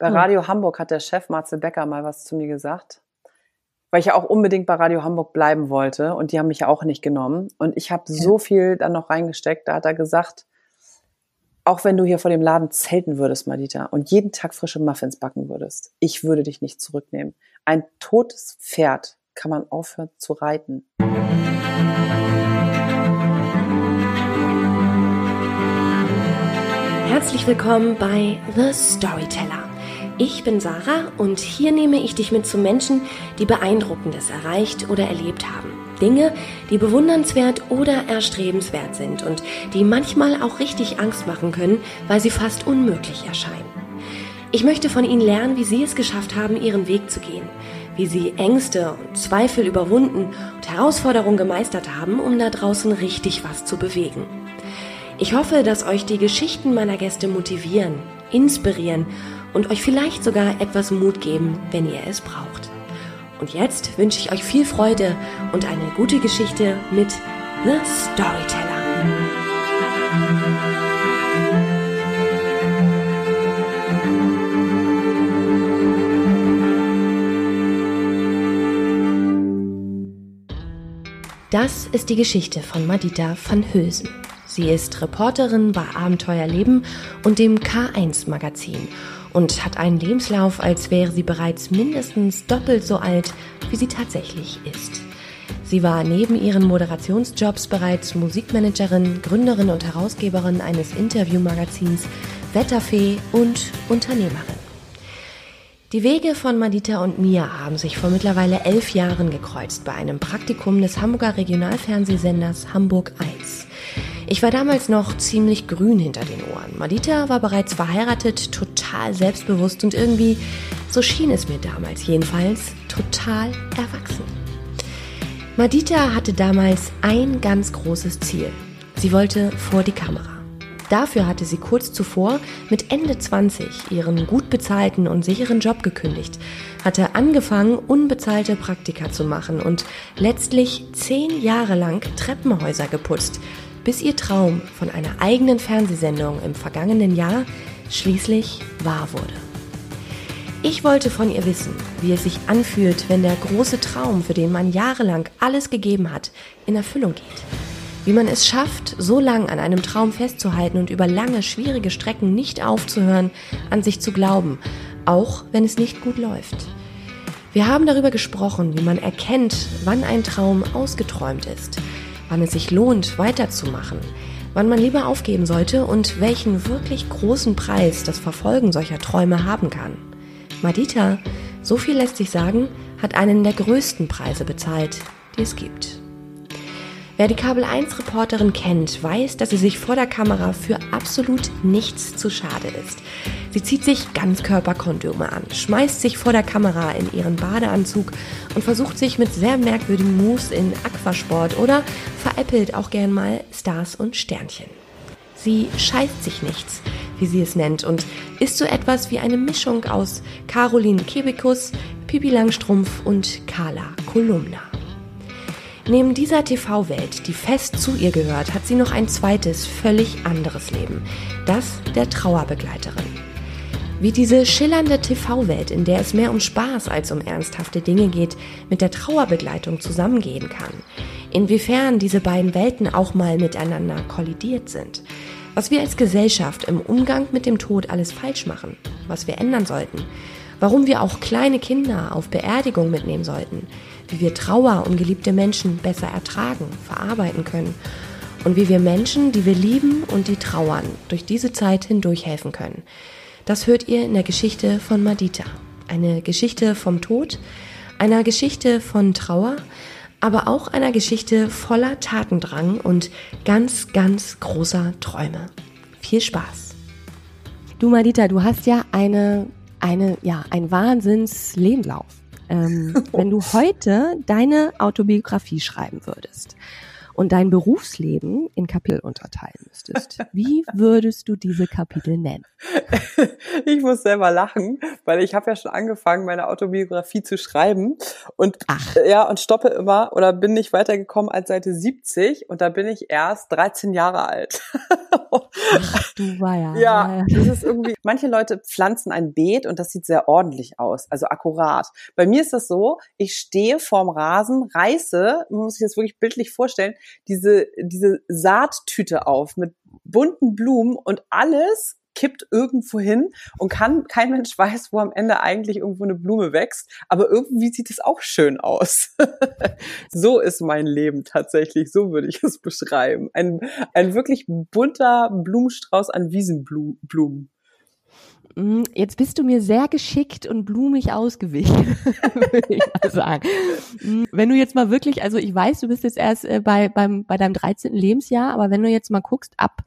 Bei hm. Radio Hamburg hat der Chef Marcel Becker mal was zu mir gesagt, weil ich ja auch unbedingt bei Radio Hamburg bleiben wollte und die haben mich ja auch nicht genommen. Und ich habe ja. so viel dann noch reingesteckt. Da hat er gesagt, auch wenn du hier vor dem Laden zelten würdest, Madita, und jeden Tag frische Muffins backen würdest, ich würde dich nicht zurücknehmen. Ein totes Pferd kann man aufhören zu reiten. Herzlich willkommen bei The Storyteller. Ich bin Sarah und hier nehme ich dich mit zu Menschen, die Beeindruckendes erreicht oder erlebt haben. Dinge, die bewundernswert oder erstrebenswert sind und die manchmal auch richtig Angst machen können, weil sie fast unmöglich erscheinen. Ich möchte von ihnen lernen, wie sie es geschafft haben, ihren Weg zu gehen, wie sie Ängste und Zweifel überwunden und Herausforderungen gemeistert haben, um da draußen richtig was zu bewegen. Ich hoffe, dass euch die Geschichten meiner Gäste motivieren, inspirieren und euch vielleicht sogar etwas Mut geben, wenn ihr es braucht. Und jetzt wünsche ich euch viel Freude und eine gute Geschichte mit The Storyteller. Das ist die Geschichte von Madita van Hülsen. Sie ist Reporterin bei Abenteuerleben und dem K1 Magazin und hat einen Lebenslauf, als wäre sie bereits mindestens doppelt so alt, wie sie tatsächlich ist. Sie war neben ihren Moderationsjobs bereits Musikmanagerin, Gründerin und Herausgeberin eines Interviewmagazins, Wetterfee und Unternehmerin. Die Wege von Madita und mir haben sich vor mittlerweile elf Jahren gekreuzt bei einem Praktikum des Hamburger Regionalfernsehsenders Hamburg 1. Ich war damals noch ziemlich grün hinter den Ohren. Madita war bereits verheiratet, total selbstbewusst und irgendwie, so schien es mir damals jedenfalls, total erwachsen. Madita hatte damals ein ganz großes Ziel. Sie wollte vor die Kamera. Dafür hatte sie kurz zuvor mit Ende 20 ihren gut bezahlten und sicheren Job gekündigt, hatte angefangen, unbezahlte Praktika zu machen und letztlich zehn Jahre lang Treppenhäuser geputzt, bis ihr Traum von einer eigenen Fernsehsendung im vergangenen Jahr schließlich wahr wurde. Ich wollte von ihr wissen, wie es sich anfühlt, wenn der große Traum, für den man jahrelang alles gegeben hat, in Erfüllung geht. Wie man es schafft, so lang an einem Traum festzuhalten und über lange, schwierige Strecken nicht aufzuhören, an sich zu glauben, auch wenn es nicht gut läuft. Wir haben darüber gesprochen, wie man erkennt, wann ein Traum ausgeträumt ist wann es sich lohnt, weiterzumachen, wann man lieber aufgeben sollte und welchen wirklich großen Preis das Verfolgen solcher Träume haben kann. Madita, so viel lässt sich sagen, hat einen der größten Preise bezahlt, die es gibt. Wer die Kabel 1 Reporterin kennt, weiß, dass sie sich vor der Kamera für absolut nichts zu schade ist. Sie zieht sich Ganzkörperkondome an, schmeißt sich vor der Kamera in ihren Badeanzug und versucht sich mit sehr merkwürdigen Moves in Aquasport oder veräppelt auch gern mal Stars und Sternchen. Sie scheißt sich nichts, wie sie es nennt, und ist so etwas wie eine Mischung aus Caroline Kebekus, Pippi Langstrumpf und Carla Kolumna. Neben dieser TV-Welt, die fest zu ihr gehört, hat sie noch ein zweites, völlig anderes Leben. Das der Trauerbegleiterin. Wie diese schillernde TV-Welt, in der es mehr um Spaß als um ernsthafte Dinge geht, mit der Trauerbegleitung zusammengehen kann. Inwiefern diese beiden Welten auch mal miteinander kollidiert sind. Was wir als Gesellschaft im Umgang mit dem Tod alles falsch machen. Was wir ändern sollten. Warum wir auch kleine Kinder auf Beerdigung mitnehmen sollten wie wir Trauer um geliebte Menschen besser ertragen, verarbeiten können und wie wir Menschen, die wir lieben und die trauern, durch diese Zeit hindurch helfen können. Das hört ihr in der Geschichte von Madita. Eine Geschichte vom Tod, einer Geschichte von Trauer, aber auch einer Geschichte voller Tatendrang und ganz, ganz großer Träume. Viel Spaß. Du Madita, du hast ja eine, eine, ja, ein Wahnsinns-Lebenslauf. Ähm, wenn du heute deine Autobiografie schreiben würdest und dein Berufsleben in Kapitel unterteilen müsstest, wie würdest du diese Kapitel nennen? Ich muss selber lachen, weil ich habe ja schon angefangen, meine Autobiografie zu schreiben und Ach. ja und stoppe immer oder bin nicht weitergekommen als Seite 70 und da bin ich erst 13 Jahre alt. Ach, du war ja. Ja, das ist irgendwie. Manche Leute pflanzen ein Beet und das sieht sehr ordentlich aus, also akkurat. Bei mir ist das so: Ich stehe vorm Rasen, reiße, man muss sich das wirklich bildlich vorstellen, diese diese Saattüte auf mit bunten Blumen und alles kippt irgendwo hin und kann, kein Mensch weiß, wo am Ende eigentlich irgendwo eine Blume wächst, aber irgendwie sieht es auch schön aus. so ist mein Leben tatsächlich, so würde ich es beschreiben. Ein, ein wirklich bunter Blumenstrauß an Wiesenblumen. Hm, jetzt bist du mir sehr geschickt und blumig ausgewichen, würde ich mal sagen. Hm, wenn du jetzt mal wirklich, also ich weiß, du bist jetzt erst äh, bei, beim, bei deinem 13. Lebensjahr, aber wenn du jetzt mal guckst, ab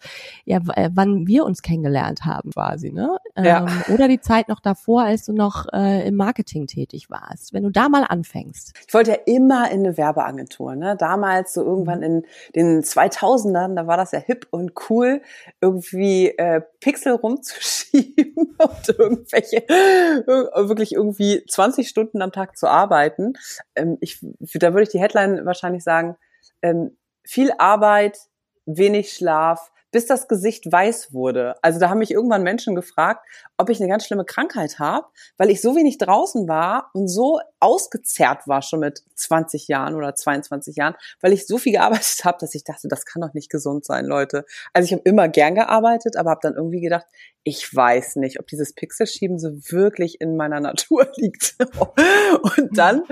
ja, äh, wann wir uns kennengelernt haben quasi, ne? Ja. Ähm, oder die Zeit noch davor, als du noch äh, im Marketing tätig warst. Wenn du da mal anfängst. Ich wollte ja immer in eine Werbeagentur, ne? Damals so irgendwann mhm. in den 2000ern, da war das ja hip und cool, irgendwie äh, Pixel rumzuschieben und irgendwelche, wirklich irgendwie 20 Stunden am Tag zu arbeiten. Ähm, ich, da würde ich die Headline wahrscheinlich sagen, ähm, viel Arbeit, wenig Schlaf, bis das Gesicht weiß wurde. Also da haben mich irgendwann Menschen gefragt, ob ich eine ganz schlimme Krankheit habe, weil ich so wenig draußen war und so ausgezerrt war schon mit 20 Jahren oder 22 Jahren, weil ich so viel gearbeitet habe, dass ich dachte, das kann doch nicht gesund sein, Leute. Also ich habe immer gern gearbeitet, aber habe dann irgendwie gedacht, ich weiß nicht, ob dieses Pixelschieben so wirklich in meiner Natur liegt. und dann,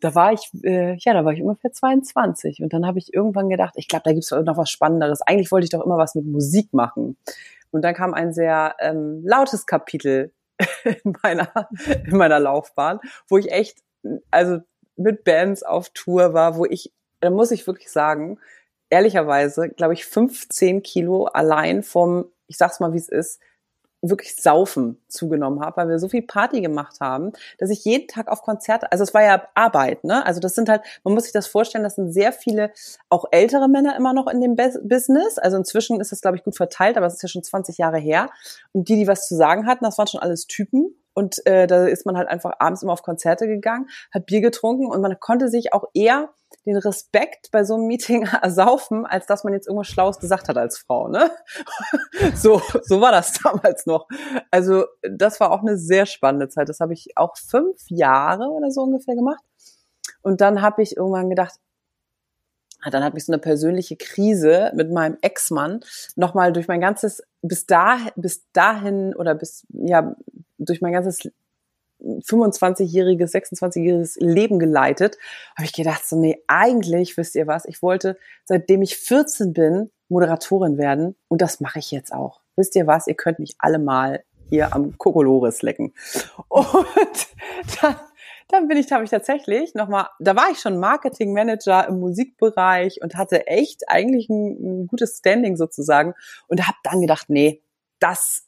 da war ich, äh, ja, da war ich ungefähr 22 und dann habe ich irgendwann gedacht, ich glaube, da gibt's noch was Spannenderes. Eigentlich wollte ich doch immer was mit Musik machen. Und dann kam ein sehr ähm, lautes Kapitel in meiner, in meiner Laufbahn, wo ich echt, also mit Bands auf Tour war, wo ich, da muss ich wirklich sagen, ehrlicherweise, glaube ich, 15 Kilo allein vom, ich sag's mal, wie es ist, wirklich Saufen zugenommen habe, weil wir so viel Party gemacht haben, dass ich jeden Tag auf Konzerte, also es war ja Arbeit, ne? Also das sind halt, man muss sich das vorstellen, das sind sehr viele, auch ältere Männer immer noch in dem Business. Also inzwischen ist das, glaube ich, gut verteilt, aber es ist ja schon 20 Jahre her. Und die, die was zu sagen hatten, das waren schon alles Typen. Und äh, da ist man halt einfach abends immer auf Konzerte gegangen, hat Bier getrunken und man konnte sich auch eher den Respekt bei so einem Meeting ersaufen, als dass man jetzt irgendwas Schlaues gesagt hat als Frau. Ne? so, so war das damals noch. Also das war auch eine sehr spannende Zeit. Das habe ich auch fünf Jahre oder so ungefähr gemacht. Und dann habe ich irgendwann gedacht, ah, dann hat mich so eine persönliche Krise mit meinem Ex-Mann nochmal durch mein ganzes, bis da, bis dahin oder bis, ja, durch mein ganzes 25-jähriges, 26-jähriges Leben geleitet, habe ich gedacht, so, nee, eigentlich, wisst ihr was, ich wollte, seitdem ich 14 bin, Moderatorin werden und das mache ich jetzt auch. Wisst ihr was, ihr könnt mich alle mal hier am Kokolores lecken. Und dann, dann bin ich, habe ich tatsächlich nochmal, da war ich schon Marketing Manager im Musikbereich und hatte echt eigentlich ein, ein gutes Standing sozusagen und habe dann gedacht, nee, das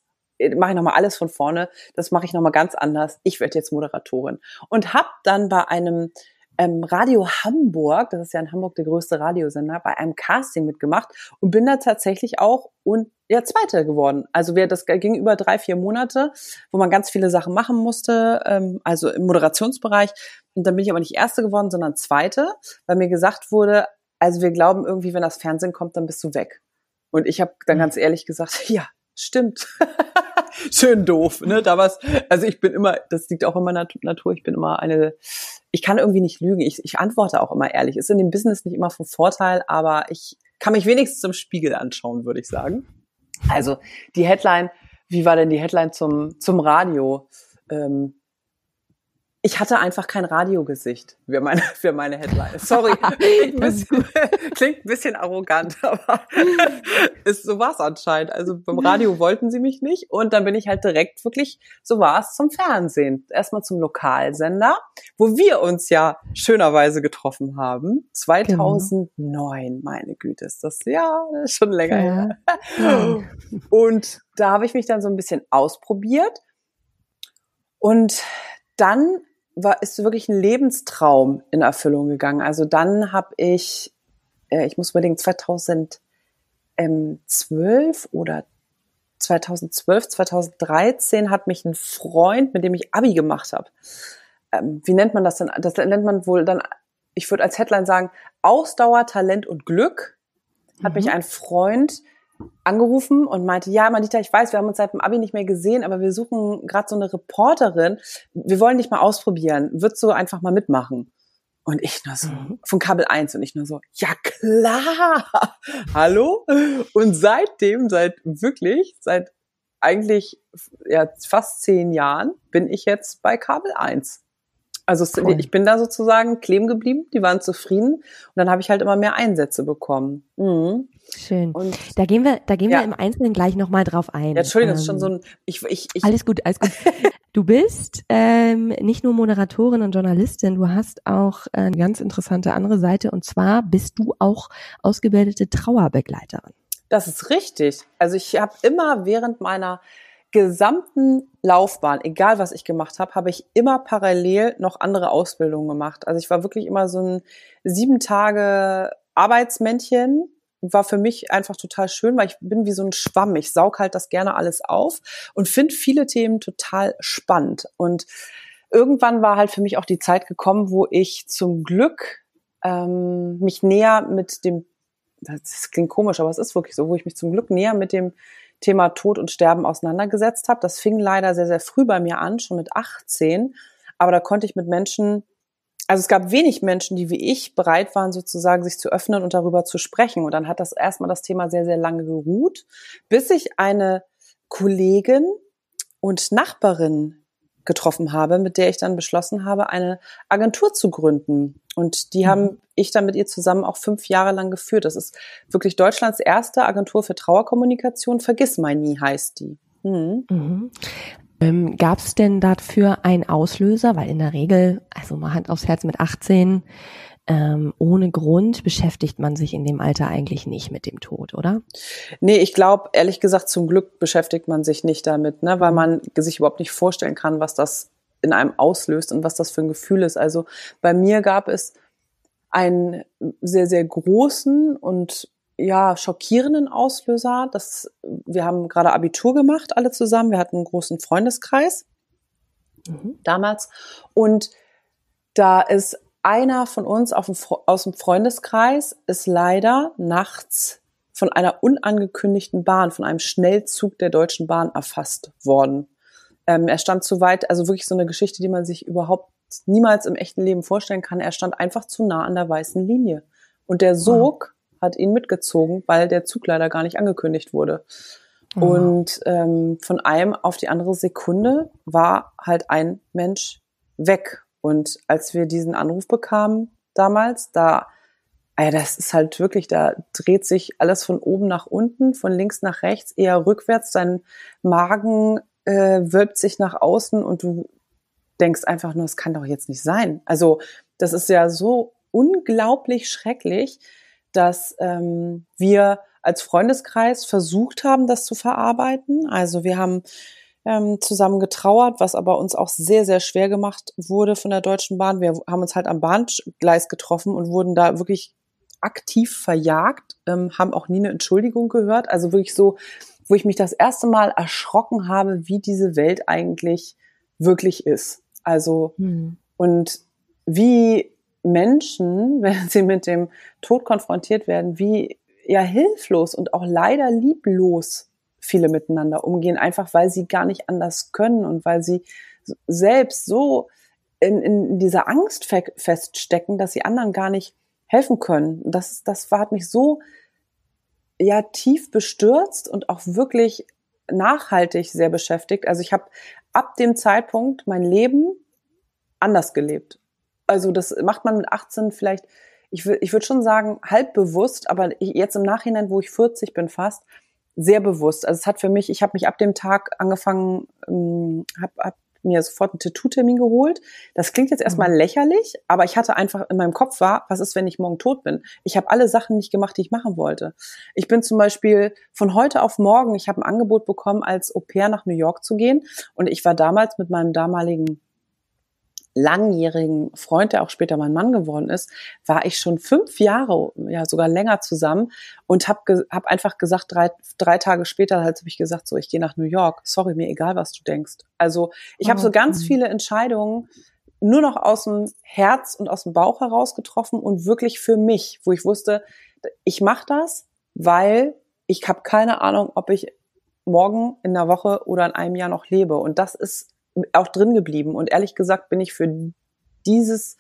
mache ich nochmal alles von vorne, das mache ich nochmal ganz anders. Ich werde jetzt Moderatorin. Und habe dann bei einem ähm, Radio Hamburg, das ist ja in Hamburg der größte Radiosender, bei einem Casting mitgemacht und bin da tatsächlich auch und ja Zweite geworden. Also wir, das ging über drei, vier Monate, wo man ganz viele Sachen machen musste, ähm, also im Moderationsbereich. Und dann bin ich aber nicht Erste geworden, sondern Zweite, weil mir gesagt wurde, also wir glauben irgendwie, wenn das Fernsehen kommt, dann bist du weg. Und ich habe dann hm. ganz ehrlich gesagt, ja, stimmt. Schön doof, ne? Da war's, also ich bin immer, das liegt auch in meiner Natur, ich bin immer eine, ich kann irgendwie nicht lügen, ich, ich antworte auch immer ehrlich. Ist in dem Business nicht immer von Vorteil, aber ich kann mich wenigstens im Spiegel anschauen, würde ich sagen. Also die Headline, wie war denn die Headline zum, zum Radio? Ähm, ich hatte einfach kein Radiogesicht für meine, für meine Headline. Sorry, klingt ein, bisschen, klingt ein bisschen arrogant, aber ist, so war es anscheinend. Also beim Radio wollten sie mich nicht und dann bin ich halt direkt wirklich, so war es, zum Fernsehen. Erstmal zum Lokalsender, wo wir uns ja schönerweise getroffen haben. 2009, genau. meine Güte, ist das ja schon länger ja. her. Und da habe ich mich dann so ein bisschen ausprobiert und dann war, ist wirklich ein Lebenstraum in Erfüllung gegangen. Also dann habe ich äh, ich muss überlegen, 2012 oder 2012, 2013 hat mich ein Freund, mit dem ich Abi gemacht habe. Ähm, wie nennt man das denn? Das nennt man wohl dann, ich würde als Headline sagen, Ausdauer, Talent und Glück. Hat mhm. mich ein Freund angerufen und meinte, ja, Manita, ich weiß, wir haben uns seit dem Abi nicht mehr gesehen, aber wir suchen gerade so eine Reporterin. Wir wollen dich mal ausprobieren. Würdest du einfach mal mitmachen? Und ich nur so, mhm. von Kabel 1 und ich nur so, ja klar, hallo? Und seitdem, seit wirklich, seit eigentlich ja, fast zehn Jahren bin ich jetzt bei Kabel 1. Also cool. ich bin da sozusagen kleben geblieben, die waren zufrieden und dann habe ich halt immer mehr Einsätze bekommen. Mhm. Schön. Und da gehen wir, da gehen ja. wir im Einzelnen gleich nochmal drauf ein. Ja, Entschuldigung, ähm, das ist schon so ein. Ich, ich, ich, alles gut, alles gut. Du bist ähm, nicht nur Moderatorin und Journalistin, du hast auch äh, eine ganz interessante andere Seite und zwar bist du auch ausgebildete Trauerbegleiterin. Das ist richtig. Also ich habe immer während meiner gesamten Laufbahn, egal was ich gemacht habe, habe ich immer parallel noch andere Ausbildungen gemacht. Also ich war wirklich immer so ein sieben Tage Arbeitsmännchen, war für mich einfach total schön, weil ich bin wie so ein Schwamm. Ich saug halt das gerne alles auf und finde viele Themen total spannend. Und irgendwann war halt für mich auch die Zeit gekommen, wo ich zum Glück ähm, mich näher mit dem, das klingt komisch, aber es ist wirklich so, wo ich mich zum Glück näher mit dem Thema Tod und Sterben auseinandergesetzt habe. Das fing leider sehr, sehr früh bei mir an, schon mit 18. Aber da konnte ich mit Menschen, also es gab wenig Menschen, die wie ich bereit waren, sozusagen sich zu öffnen und darüber zu sprechen. Und dann hat das erstmal das Thema sehr, sehr lange geruht, bis ich eine Kollegin und Nachbarin getroffen habe, mit der ich dann beschlossen habe, eine Agentur zu gründen. Und die mhm. haben ich dann mit ihr zusammen auch fünf Jahre lang geführt. Das ist wirklich Deutschlands erste Agentur für Trauerkommunikation. Vergiss mal nie heißt die. Mhm. Mhm. Ähm, Gab es denn dafür einen Auslöser? Weil in der Regel, also mal Hand aufs Herz mit 18, ähm, ohne Grund beschäftigt man sich in dem Alter eigentlich nicht mit dem Tod, oder? Nee, ich glaube, ehrlich gesagt, zum Glück beschäftigt man sich nicht damit, ne, weil man sich überhaupt nicht vorstellen kann, was das in einem auslöst und was das für ein Gefühl ist. Also bei mir gab es einen sehr, sehr großen und ja, schockierenden Auslöser. Das, wir haben gerade Abitur gemacht, alle zusammen. Wir hatten einen großen Freundeskreis mhm. damals. Und da ist einer von uns dem, aus dem Freundeskreis ist leider nachts von einer unangekündigten Bahn, von einem Schnellzug der Deutschen Bahn erfasst worden. Ähm, er stand zu weit, also wirklich so eine Geschichte, die man sich überhaupt niemals im echten Leben vorstellen kann. Er stand einfach zu nah an der weißen Linie. Und der Sog wow. hat ihn mitgezogen, weil der Zug leider gar nicht angekündigt wurde. Wow. Und ähm, von einem auf die andere Sekunde war halt ein Mensch weg. Und als wir diesen Anruf bekamen damals, da, ja, das ist halt wirklich, da dreht sich alles von oben nach unten, von links nach rechts, eher rückwärts. Dein Magen äh, wölbt sich nach außen und du denkst einfach nur, es kann doch jetzt nicht sein. Also das ist ja so unglaublich schrecklich, dass ähm, wir als Freundeskreis versucht haben, das zu verarbeiten. Also wir haben ähm, zusammen getrauert, was aber uns auch sehr, sehr schwer gemacht wurde von der Deutschen Bahn. Wir haben uns halt am Bahngleis getroffen und wurden da wirklich aktiv verjagt, ähm, haben auch nie eine Entschuldigung gehört. Also wirklich so, wo ich mich das erste Mal erschrocken habe, wie diese Welt eigentlich wirklich ist. Also, hm. und wie Menschen, wenn sie mit dem Tod konfrontiert werden, wie ja hilflos und auch leider lieblos viele miteinander umgehen, einfach weil sie gar nicht anders können und weil sie selbst so in, in dieser Angst feststecken, dass sie anderen gar nicht helfen können. Das, das hat mich so ja tief bestürzt und auch wirklich nachhaltig sehr beschäftigt. Also ich habe ab dem Zeitpunkt mein Leben anders gelebt. Also das macht man mit 18 vielleicht, ich, ich würde schon sagen, halb bewusst, aber jetzt im Nachhinein, wo ich 40 bin fast, sehr bewusst. Also es hat für mich, ich habe mich ab dem Tag angefangen, ähm, habe hab mir sofort einen Tattoo-Termin geholt. Das klingt jetzt erstmal mhm. lächerlich, aber ich hatte einfach in meinem Kopf war, was ist, wenn ich morgen tot bin? Ich habe alle Sachen nicht gemacht, die ich machen wollte. Ich bin zum Beispiel von heute auf morgen, ich habe ein Angebot bekommen, als Au pair nach New York zu gehen. Und ich war damals mit meinem damaligen langjährigen Freund, der auch später mein Mann geworden ist, war ich schon fünf Jahre, ja sogar länger zusammen und habe hab einfach gesagt, drei, drei Tage später halt habe ich gesagt, so ich gehe nach New York. Sorry, mir egal, was du denkst. Also ich oh, habe so ganz mh. viele Entscheidungen nur noch aus dem Herz und aus dem Bauch heraus getroffen und wirklich für mich, wo ich wusste, ich mache das, weil ich habe keine Ahnung, ob ich morgen in einer Woche oder in einem Jahr noch lebe. Und das ist auch drin geblieben. Und ehrlich gesagt bin ich für dieses,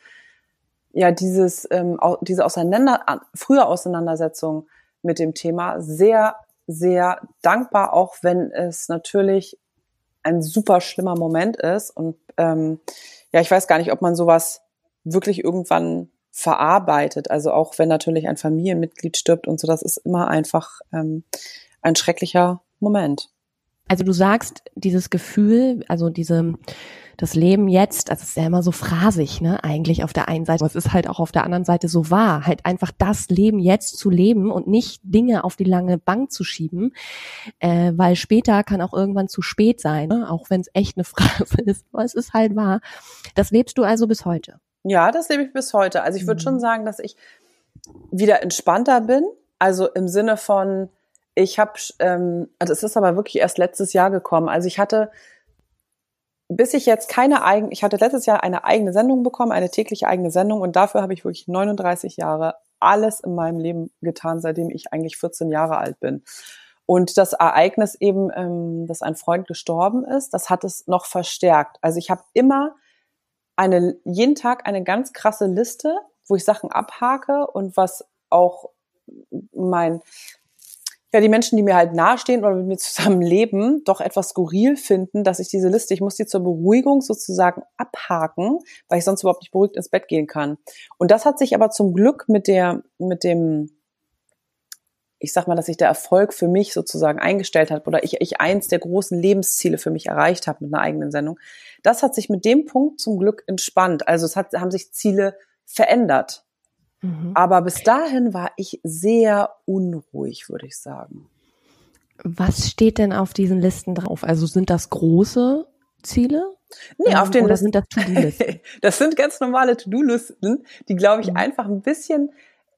ja, dieses, ähm, diese Auseinander, frühe Auseinandersetzung mit dem Thema sehr, sehr dankbar, auch wenn es natürlich ein super schlimmer Moment ist. Und ähm, ja, ich weiß gar nicht, ob man sowas wirklich irgendwann verarbeitet. Also auch wenn natürlich ein Familienmitglied stirbt und so, das ist immer einfach ähm, ein schrecklicher Moment. Also du sagst, dieses Gefühl, also diese, das Leben jetzt, das ist ja immer so phrasig, ne, eigentlich auf der einen Seite, aber es ist halt auch auf der anderen Seite so wahr, halt einfach das Leben jetzt zu leben und nicht Dinge auf die lange Bank zu schieben, äh, weil später kann auch irgendwann zu spät sein, ne? auch wenn es echt eine Phrase ist, aber es ist halt wahr. Das lebst du also bis heute? Ja, das lebe ich bis heute. Also ich würde mhm. schon sagen, dass ich wieder entspannter bin, also im Sinne von, ich habe, ähm, also es ist aber wirklich erst letztes Jahr gekommen. Also ich hatte, bis ich jetzt keine eigene, ich hatte letztes Jahr eine eigene Sendung bekommen, eine tägliche eigene Sendung und dafür habe ich wirklich 39 Jahre alles in meinem Leben getan, seitdem ich eigentlich 14 Jahre alt bin. Und das Ereignis eben, ähm, dass ein Freund gestorben ist, das hat es noch verstärkt. Also ich habe immer eine, jeden Tag eine ganz krasse Liste, wo ich Sachen abhake und was auch mein ja die Menschen, die mir halt nahestehen oder mit mir zusammen leben, doch etwas skurril finden, dass ich diese Liste, ich muss die zur Beruhigung sozusagen abhaken, weil ich sonst überhaupt nicht beruhigt ins Bett gehen kann. Und das hat sich aber zum Glück mit der, mit dem, ich sag mal, dass sich der Erfolg für mich sozusagen eingestellt hat oder ich, ich eins der großen Lebensziele für mich erreicht habe mit einer eigenen Sendung. Das hat sich mit dem Punkt zum Glück entspannt. Also es hat, haben sich Ziele verändert. Mhm. Aber bis dahin war ich sehr unruhig, würde ich sagen. Was steht denn auf diesen Listen drauf? Also sind das große Ziele? Nee, auf den Listen. sind das To-Do-Listen? das sind ganz normale To-Do-Listen, die, glaube ich, mhm. einfach ein bisschen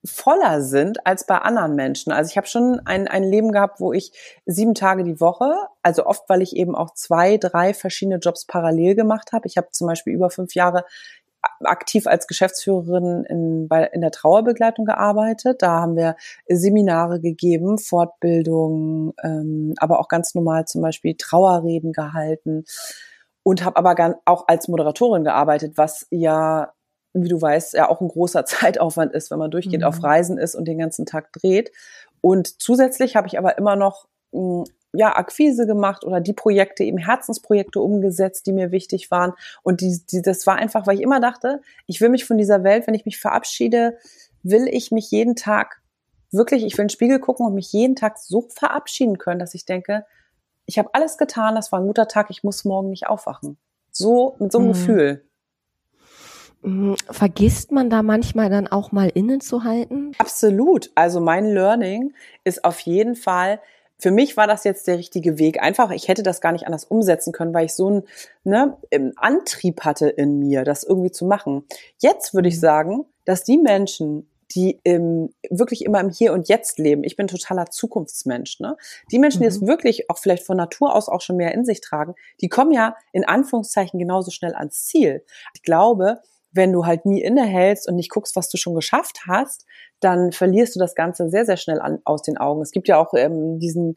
voller sind als bei anderen Menschen. Also ich habe schon ein, ein Leben gehabt, wo ich sieben Tage die Woche, also oft, weil ich eben auch zwei, drei verschiedene Jobs parallel gemacht habe. Ich habe zum Beispiel über fünf Jahre aktiv als Geschäftsführerin in, bei, in der Trauerbegleitung gearbeitet. Da haben wir Seminare gegeben, Fortbildungen, ähm, aber auch ganz normal zum Beispiel Trauerreden gehalten und habe aber auch als Moderatorin gearbeitet, was ja, wie du weißt, ja auch ein großer Zeitaufwand ist, wenn man durchgehend mhm. auf Reisen ist und den ganzen Tag dreht. Und zusätzlich habe ich aber immer noch hm, ja, Akquise gemacht oder die Projekte, eben Herzensprojekte umgesetzt, die mir wichtig waren. Und die, die, das war einfach, weil ich immer dachte, ich will mich von dieser Welt, wenn ich mich verabschiede, will ich mich jeden Tag wirklich, ich will in den Spiegel gucken und mich jeden Tag so verabschieden können, dass ich denke, ich habe alles getan, das war ein guter Tag, ich muss morgen nicht aufwachen. So, mit so einem mhm. Gefühl. Mhm. Vergisst man da manchmal dann auch mal innen zu halten? Absolut. Also mein Learning ist auf jeden Fall, für mich war das jetzt der richtige Weg. Einfach, ich hätte das gar nicht anders umsetzen können, weil ich so einen ne, Antrieb hatte in mir, das irgendwie zu machen. Jetzt würde ich mhm. sagen, dass die Menschen, die im, wirklich immer im Hier und Jetzt leben. Ich bin totaler Zukunftsmensch. Ne? Die Menschen, die es mhm. wirklich auch vielleicht von Natur aus auch schon mehr in sich tragen, die kommen ja in Anführungszeichen genauso schnell ans Ziel. Ich glaube, wenn du halt nie innehältst und nicht guckst, was du schon geschafft hast, dann verlierst du das Ganze sehr, sehr schnell an, aus den Augen. Es gibt ja auch ähm, diesen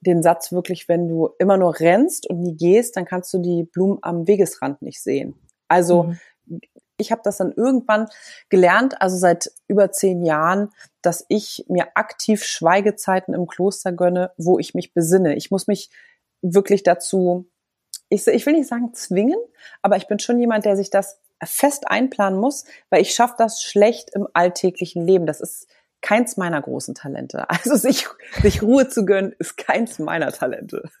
den Satz wirklich, wenn du immer nur rennst und nie gehst, dann kannst du die Blumen am Wegesrand nicht sehen. Also mhm. ich habe das dann irgendwann gelernt, also seit über zehn Jahren, dass ich mir aktiv Schweigezeiten im Kloster gönne, wo ich mich besinne. Ich muss mich wirklich dazu, ich, ich will nicht sagen zwingen, aber ich bin schon jemand, der sich das fest einplanen muss, weil ich schaffe das schlecht im alltäglichen Leben. Das ist keins meiner großen Talente. Also sich, sich Ruhe zu gönnen, ist keins meiner Talente.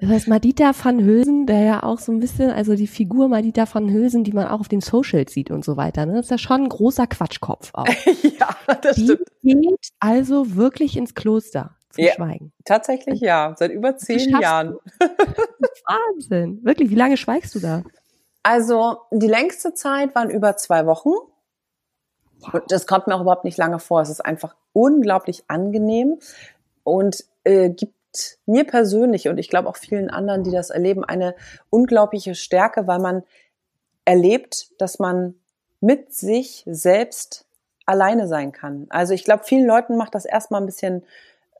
Das heißt, Madita van Hülsen, der ja auch so ein bisschen, also die Figur Madita van Hülsen, die man auch auf den Socials sieht und so weiter, ne, ist ja schon ein großer Quatschkopf auch. ja, das die stimmt. geht also wirklich ins Kloster zum ja, Schweigen. Tatsächlich ja, seit über zehn Jahren. Wahnsinn. Wirklich, wie lange schweigst du da? Also die längste Zeit waren über zwei Wochen. Und das kommt mir auch überhaupt nicht lange vor. Es ist einfach unglaublich angenehm und äh, gibt mir persönlich und ich glaube auch vielen anderen, die das erleben, eine unglaubliche Stärke, weil man erlebt, dass man mit sich selbst alleine sein kann. Also ich glaube, vielen Leuten macht das erstmal ein bisschen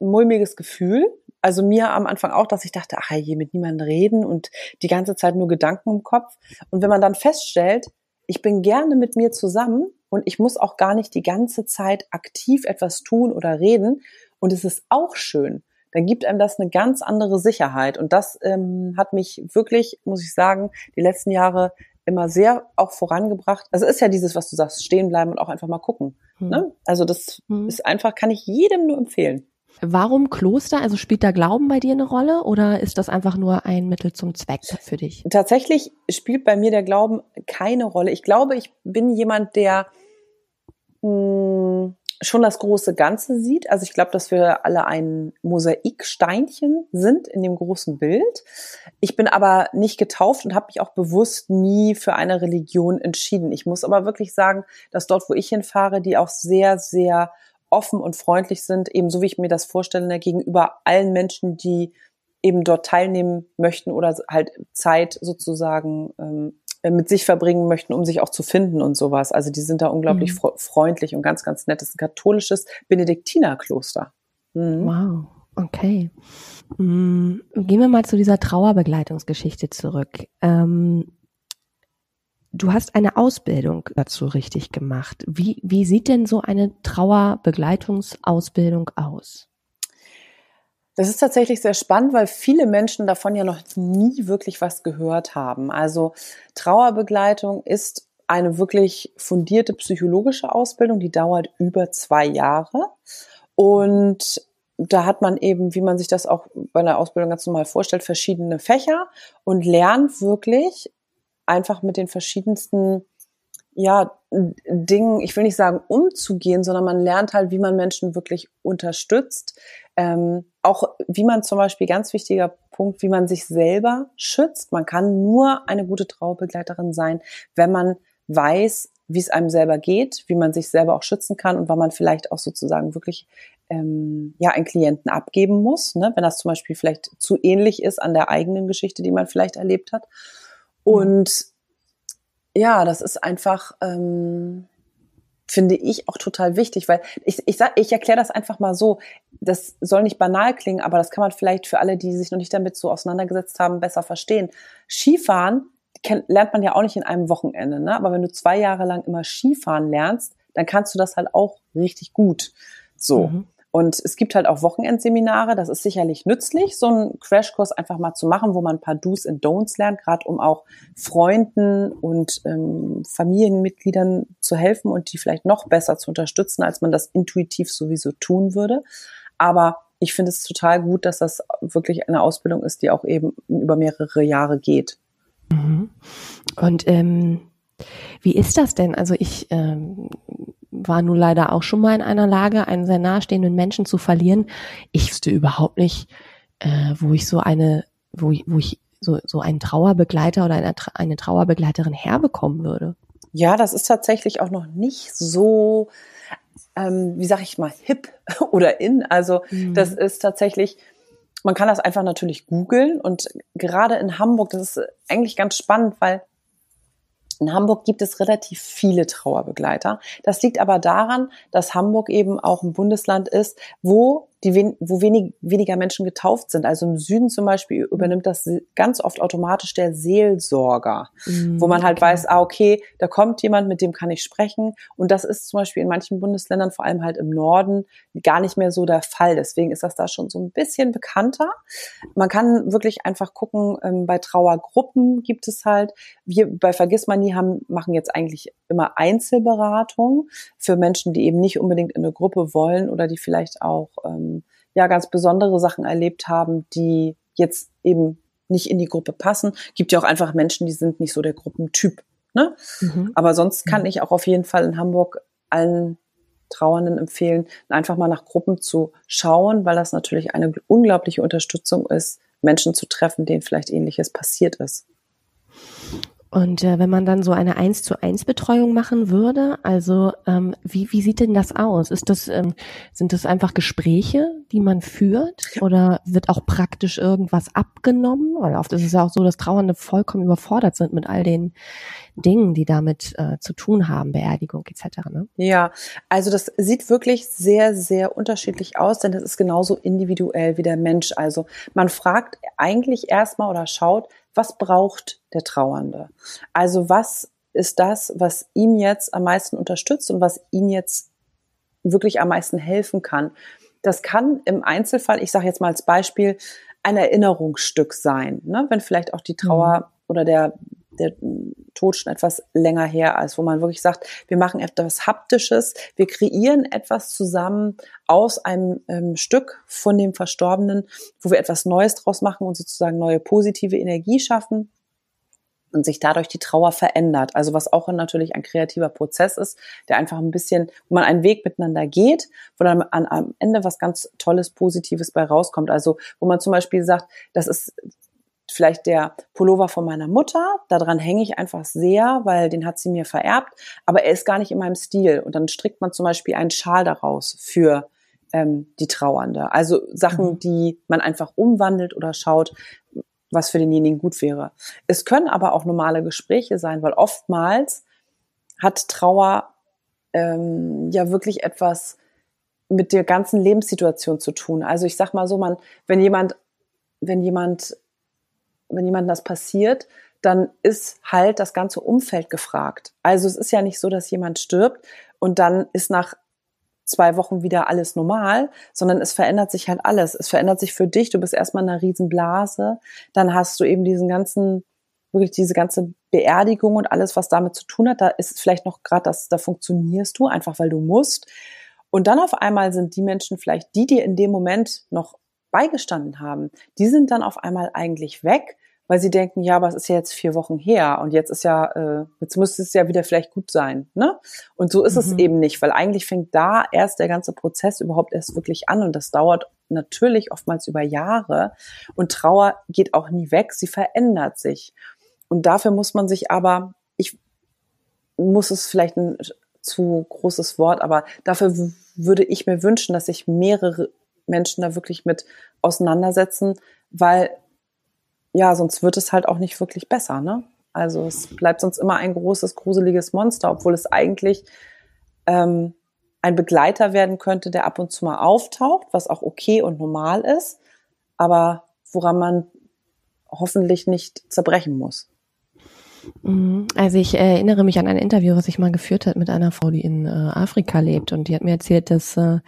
mulmiges Gefühl. Also mir am Anfang auch, dass ich dachte, ach je, mit niemandem reden und die ganze Zeit nur Gedanken im Kopf. Und wenn man dann feststellt, ich bin gerne mit mir zusammen und ich muss auch gar nicht die ganze Zeit aktiv etwas tun oder reden und es ist auch schön, dann gibt einem das eine ganz andere Sicherheit. Und das ähm, hat mich wirklich, muss ich sagen, die letzten Jahre immer sehr auch vorangebracht. Also ist ja dieses, was du sagst, stehen bleiben und auch einfach mal gucken. Hm. Ne? Also das hm. ist einfach, kann ich jedem nur empfehlen. Warum Kloster? Also spielt da Glauben bei dir eine Rolle oder ist das einfach nur ein Mittel zum Zweck für dich? Tatsächlich spielt bei mir der Glauben keine Rolle. Ich glaube, ich bin jemand, der hm, schon das große Ganze sieht. Also ich glaube, dass wir alle ein Mosaiksteinchen sind in dem großen Bild. Ich bin aber nicht getauft und habe mich auch bewusst nie für eine Religion entschieden. Ich muss aber wirklich sagen, dass dort, wo ich hinfahre, die auch sehr, sehr offen und freundlich sind, ebenso wie ich mir das vorstelle, gegenüber allen Menschen, die eben dort teilnehmen möchten oder halt Zeit sozusagen ähm, äh, mit sich verbringen möchten, um sich auch zu finden und sowas. Also die sind da unglaublich mhm. freundlich und ganz, ganz nett. Das ist ein katholisches Benediktinerkloster. Mhm. Wow, okay. Mhm. Gehen wir mal zu dieser Trauerbegleitungsgeschichte zurück. Ähm, du hast eine Ausbildung dazu richtig gemacht. Wie, wie sieht denn so eine Trauerbegleitungsausbildung aus? Das ist tatsächlich sehr spannend, weil viele Menschen davon ja noch nie wirklich was gehört haben. Also Trauerbegleitung ist eine wirklich fundierte psychologische Ausbildung, die dauert über zwei Jahre. Und da hat man eben, wie man sich das auch bei einer Ausbildung ganz normal vorstellt, verschiedene Fächer und lernt wirklich einfach mit den verschiedensten ja, Dingen, ich will nicht sagen umzugehen, sondern man lernt halt, wie man Menschen wirklich unterstützt. Ähm, auch wie man zum Beispiel, ganz wichtiger Punkt, wie man sich selber schützt. Man kann nur eine gute Trauerbegleiterin sein, wenn man weiß, wie es einem selber geht, wie man sich selber auch schützen kann und wann man vielleicht auch sozusagen wirklich ähm, ja einen Klienten abgeben muss, ne? wenn das zum Beispiel vielleicht zu ähnlich ist an der eigenen Geschichte, die man vielleicht erlebt hat. Mhm. Und ja, das ist einfach, ähm, finde ich auch total wichtig, weil ich, ich, sag, ich erkläre das einfach mal so. Das soll nicht banal klingen, aber das kann man vielleicht für alle, die sich noch nicht damit so auseinandergesetzt haben, besser verstehen. Skifahren lernt man ja auch nicht in einem Wochenende, ne? Aber wenn du zwei Jahre lang immer Skifahren lernst, dann kannst du das halt auch richtig gut. So. Mhm. Und es gibt halt auch Wochenendseminare, das ist sicherlich nützlich, so einen Crashkurs einfach mal zu machen, wo man ein paar Do's und Don'ts lernt, gerade um auch Freunden und ähm, Familienmitgliedern zu helfen und die vielleicht noch besser zu unterstützen, als man das intuitiv sowieso tun würde. Aber ich finde es total gut, dass das wirklich eine Ausbildung ist, die auch eben über mehrere Jahre geht. Mhm. Und ähm, wie ist das denn? Also ich ähm, war nun leider auch schon mal in einer Lage, einen sehr nahestehenden Menschen zu verlieren. Ich wüsste überhaupt nicht, äh, wo ich so eine, wo ich, wo ich so, so einen Trauerbegleiter oder eine, eine Trauerbegleiterin herbekommen würde. Ja, das ist tatsächlich auch noch nicht so, ähm, wie sag ich mal, hip oder in. Also mhm. das ist tatsächlich, man kann das einfach natürlich googeln und gerade in Hamburg, das ist eigentlich ganz spannend, weil in Hamburg gibt es relativ viele Trauerbegleiter. Das liegt aber daran, dass Hamburg eben auch ein Bundesland ist, wo die, wo wenig, weniger Menschen getauft sind. Also im Süden zum Beispiel übernimmt das ganz oft automatisch der Seelsorger, mhm, wo man halt okay. weiß, ah, okay, da kommt jemand, mit dem kann ich sprechen. Und das ist zum Beispiel in manchen Bundesländern, vor allem halt im Norden, gar nicht mehr so der Fall. Deswegen ist das da schon so ein bisschen bekannter. Man kann wirklich einfach gucken, ähm, bei Trauergruppen gibt es halt, wir bei Vergiss man nie haben, machen jetzt eigentlich immer Einzelberatung für Menschen, die eben nicht unbedingt in eine Gruppe wollen oder die vielleicht auch ähm, ja ganz besondere Sachen erlebt haben, die jetzt eben nicht in die Gruppe passen. Gibt ja auch einfach Menschen, die sind nicht so der Gruppentyp. Ne? Mhm. Aber sonst kann mhm. ich auch auf jeden Fall in Hamburg allen Trauernden empfehlen, einfach mal nach Gruppen zu schauen, weil das natürlich eine unglaubliche Unterstützung ist, Menschen zu treffen, denen vielleicht ähnliches passiert ist. Und äh, wenn man dann so eine eins zu eins Betreuung machen würde, also ähm, wie, wie sieht denn das aus? Ist das, ähm, sind das einfach Gespräche, die man führt? Oder wird auch praktisch irgendwas abgenommen? Weil oft ist es ja auch so, dass Trauernde vollkommen überfordert sind mit all den Dingen, die damit äh, zu tun haben, Beerdigung etc. Ne? Ja, also das sieht wirklich sehr, sehr unterschiedlich aus, denn das ist genauso individuell wie der Mensch. Also man fragt eigentlich erstmal oder schaut, was braucht der Trauernde? Also was ist das, was ihm jetzt am meisten unterstützt und was ihn jetzt wirklich am meisten helfen kann? Das kann im Einzelfall, ich sage jetzt mal als Beispiel, ein Erinnerungsstück sein, ne? wenn vielleicht auch die Trauer mhm. oder der der Tod schon etwas länger her ist, wo man wirklich sagt, wir machen etwas Haptisches, wir kreieren etwas zusammen aus einem ähm, Stück von dem Verstorbenen, wo wir etwas Neues draus machen und sozusagen neue positive Energie schaffen und sich dadurch die Trauer verändert. Also was auch natürlich ein kreativer Prozess ist, der einfach ein bisschen, wo man einen Weg miteinander geht, wo dann an, am Ende was ganz Tolles, Positives bei rauskommt. Also wo man zum Beispiel sagt, das ist vielleicht der Pullover von meiner Mutter, daran hänge ich einfach sehr, weil den hat sie mir vererbt, aber er ist gar nicht in meinem Stil. Und dann strickt man zum Beispiel einen Schal daraus für ähm, die Trauernde. Also Sachen, mhm. die man einfach umwandelt oder schaut, was für denjenigen gut wäre. Es können aber auch normale Gespräche sein, weil oftmals hat Trauer ähm, ja wirklich etwas mit der ganzen Lebenssituation zu tun. Also ich sag mal so, man, wenn jemand, wenn jemand wenn jemandem das passiert, dann ist halt das ganze Umfeld gefragt. Also es ist ja nicht so, dass jemand stirbt und dann ist nach zwei Wochen wieder alles normal, sondern es verändert sich halt alles. Es verändert sich für dich. Du bist erstmal in einer Riesenblase. Dann hast du eben diesen ganzen, wirklich diese ganze Beerdigung und alles, was damit zu tun hat. Da ist vielleicht noch gerade das, da funktionierst du einfach, weil du musst. Und dann auf einmal sind die Menschen vielleicht, die dir in dem Moment noch beigestanden haben, die sind dann auf einmal eigentlich weg, weil sie denken, ja, aber es ist ja jetzt vier Wochen her und jetzt ist ja, äh, jetzt müsste es ja wieder vielleicht gut sein, ne? Und so ist mhm. es eben nicht, weil eigentlich fängt da erst der ganze Prozess überhaupt erst wirklich an und das dauert natürlich oftmals über Jahre und Trauer geht auch nie weg, sie verändert sich. Und dafür muss man sich aber, ich muss es vielleicht ein zu großes Wort, aber dafür würde ich mir wünschen, dass sich mehrere Menschen da wirklich mit auseinandersetzen, weil ja, sonst wird es halt auch nicht wirklich besser, ne? Also es bleibt sonst immer ein großes, gruseliges Monster, obwohl es eigentlich ähm, ein Begleiter werden könnte, der ab und zu mal auftaucht, was auch okay und normal ist, aber woran man hoffentlich nicht zerbrechen muss. Mhm. Also ich erinnere mich an ein Interview, was ich mal geführt habe mit einer Frau, die in äh, Afrika lebt und die hat mir erzählt, dass äh,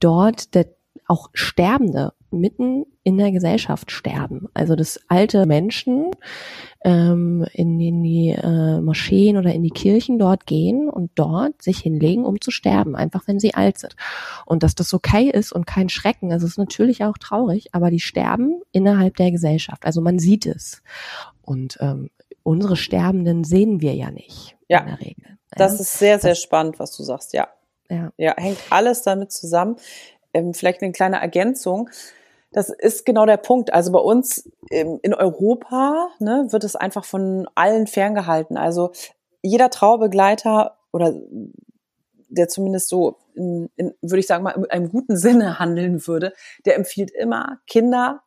dort der auch Sterbende mitten in der Gesellschaft sterben. Also dass alte Menschen ähm, in, in die äh, Moscheen oder in die Kirchen dort gehen und dort sich hinlegen, um zu sterben, einfach wenn sie alt sind. Und dass das okay ist und kein Schrecken. Also es ist natürlich auch traurig, aber die sterben innerhalb der Gesellschaft. Also man sieht es. Und ähm, unsere Sterbenden sehen wir ja nicht ja. in der Regel. Das ja? ist sehr, sehr das, spannend, was du sagst, ja. Ja. ja, hängt alles damit zusammen ähm, vielleicht eine kleine Ergänzung. Das ist genau der Punkt. Also bei uns ähm, in Europa ne, wird es einfach von allen ferngehalten. Also jeder Trauerbegleiter oder der zumindest so, in, in, würde ich sagen mal, in einem guten Sinne handeln würde, der empfiehlt immer, Kinder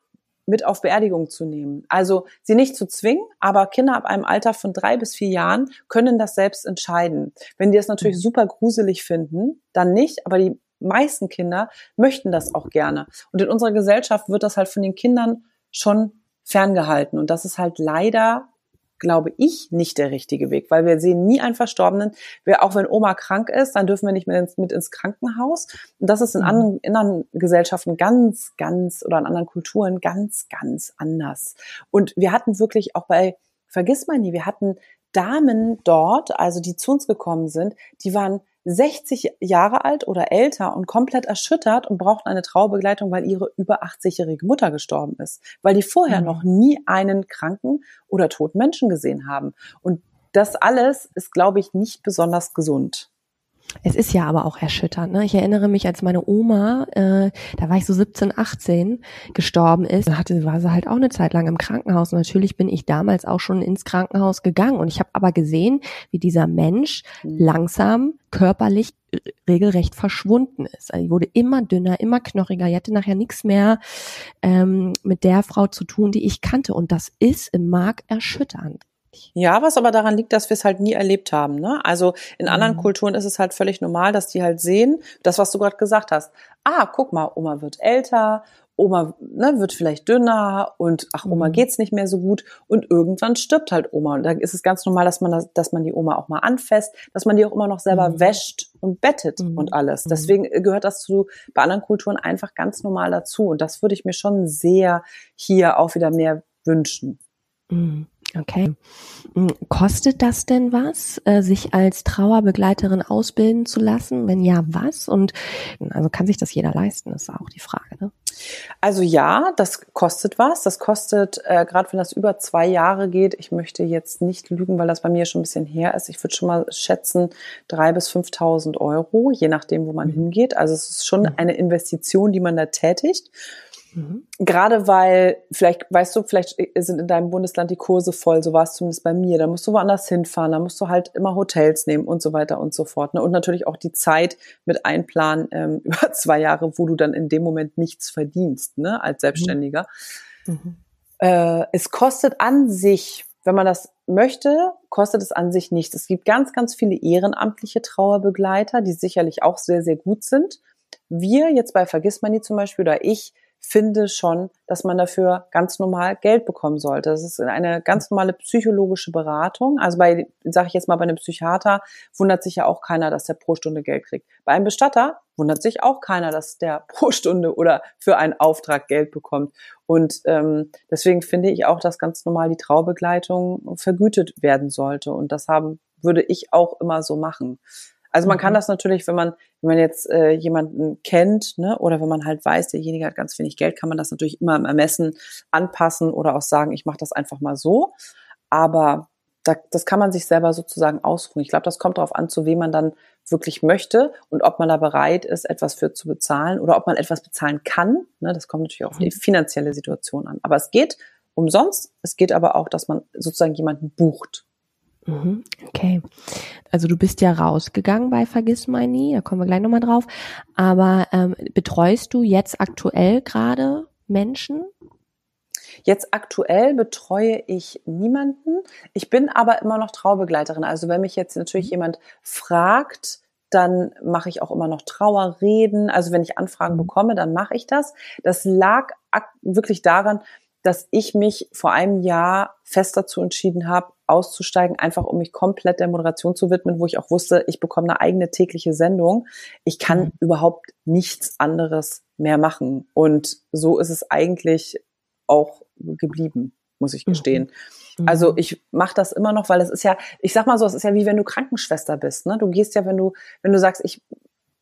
mit auf Beerdigung zu nehmen. Also sie nicht zu zwingen, aber Kinder ab einem Alter von drei bis vier Jahren können das selbst entscheiden. Wenn die es natürlich mhm. super gruselig finden, dann nicht, aber die meisten Kinder möchten das auch gerne. Und in unserer Gesellschaft wird das halt von den Kindern schon ferngehalten. Und das ist halt leider, glaube ich, nicht der richtige Weg, weil wir sehen nie einen Verstorbenen. Wir, auch wenn Oma krank ist, dann dürfen wir nicht mit ins, mit ins Krankenhaus. Und das ist in, mhm. anderen, in anderen Gesellschaften ganz, ganz oder in anderen Kulturen ganz, ganz anders. Und wir hatten wirklich auch bei, vergiss mal nie, wir hatten Damen dort, also die zu uns gekommen sind, die waren 60 Jahre alt oder älter und komplett erschüttert und brauchten eine Trauerbegleitung, weil ihre über 80-jährige Mutter gestorben ist, weil die vorher mhm. noch nie einen kranken oder toten Menschen gesehen haben. Und das alles ist, glaube ich, nicht besonders gesund. Es ist ja aber auch erschütternd. Ne? Ich erinnere mich, als meine Oma, äh, da war ich so 17, 18, gestorben ist, hatte, war sie halt auch eine Zeit lang im Krankenhaus. Und natürlich bin ich damals auch schon ins Krankenhaus gegangen. Und ich habe aber gesehen, wie dieser Mensch mhm. langsam körperlich regelrecht verschwunden ist. Also die wurde immer dünner, immer knochiger. Die hatte nachher nichts mehr ähm, mit der Frau zu tun, die ich kannte. Und das ist im Mark erschütternd. Ja, was aber daran liegt, dass wir es halt nie erlebt haben. Ne? Also in anderen mhm. Kulturen ist es halt völlig normal, dass die halt sehen, das, was du gerade gesagt hast. Ah, guck mal, Oma wird älter, Oma ne, wird vielleicht dünner und ach, Oma mhm. geht's nicht mehr so gut und irgendwann stirbt halt Oma. Und da ist es ganz normal, dass man, das, dass man die Oma auch mal anfasst, dass man die auch immer noch selber mhm. wäscht und bettet mhm. und alles. Mhm. Deswegen gehört das zu bei anderen Kulturen einfach ganz normal dazu. Und das würde ich mir schon sehr hier auch wieder mehr wünschen. Mhm. Okay. Hm, kostet das denn was, äh, sich als Trauerbegleiterin ausbilden zu lassen? Wenn ja, was? Und also kann sich das jeder leisten, ist auch die Frage. Ne? Also ja, das kostet was. Das kostet, äh, gerade wenn das über zwei Jahre geht, ich möchte jetzt nicht lügen, weil das bei mir schon ein bisschen her ist. Ich würde schon mal schätzen, drei bis 5.000 Euro, je nachdem, wo man mhm. hingeht. Also es ist schon eine Investition, die man da tätigt. Mhm. Gerade weil, vielleicht, weißt du, vielleicht sind in deinem Bundesland die Kurse voll, so war es zumindest bei mir. Da musst du woanders hinfahren, da musst du halt immer Hotels nehmen und so weiter und so fort. Ne? Und natürlich auch die Zeit mit einplanen ähm, über zwei Jahre, wo du dann in dem Moment nichts verdienst, ne, als mhm. Selbstständiger. Mhm. Äh, es kostet an sich, wenn man das möchte, kostet es an sich nichts. Es gibt ganz, ganz viele ehrenamtliche Trauerbegleiter, die sicherlich auch sehr, sehr gut sind. Wir jetzt bei Vergissmani zum Beispiel oder ich, finde schon, dass man dafür ganz normal Geld bekommen sollte. Das ist eine ganz normale psychologische Beratung. Also bei, sage ich jetzt mal, bei einem Psychiater wundert sich ja auch keiner, dass der pro Stunde Geld kriegt. Bei einem Bestatter wundert sich auch keiner, dass der pro Stunde oder für einen Auftrag Geld bekommt. Und ähm, deswegen finde ich auch, dass ganz normal die Traubegleitung vergütet werden sollte. Und das haben würde ich auch immer so machen. Also man kann mhm. das natürlich, wenn man, wenn man jetzt äh, jemanden kennt, ne, oder wenn man halt weiß, derjenige hat ganz wenig Geld, kann man das natürlich immer im Ermessen anpassen oder auch sagen, ich mache das einfach mal so. Aber da, das kann man sich selber sozusagen ausruhen. Ich glaube, das kommt darauf an, zu wem man dann wirklich möchte und ob man da bereit ist, etwas für zu bezahlen oder ob man etwas bezahlen kann. Ne, das kommt natürlich auch auf die mhm. finanzielle Situation an. Aber es geht umsonst. Es geht aber auch, dass man sozusagen jemanden bucht. Mhm, okay. Also du bist ja rausgegangen bei Vergiss My Nie, da kommen wir gleich nochmal drauf. Aber ähm, betreust du jetzt aktuell gerade Menschen? Jetzt aktuell betreue ich niemanden. Ich bin aber immer noch Traubegleiterin. Also wenn mich jetzt natürlich mhm. jemand fragt, dann mache ich auch immer noch Trauerreden. Also wenn ich Anfragen mhm. bekomme, dann mache ich das. Das lag wirklich daran, dass ich mich vor einem Jahr fest dazu entschieden habe, auszusteigen, einfach um mich komplett der Moderation zu widmen, wo ich auch wusste, ich bekomme eine eigene tägliche Sendung. Ich kann mhm. überhaupt nichts anderes mehr machen. Und so ist es eigentlich auch geblieben, muss ich gestehen. Mhm. Also ich mache das immer noch, weil es ist ja, ich sag mal so, es ist ja wie wenn du Krankenschwester bist. Ne? Du gehst ja, wenn du, wenn du sagst, ich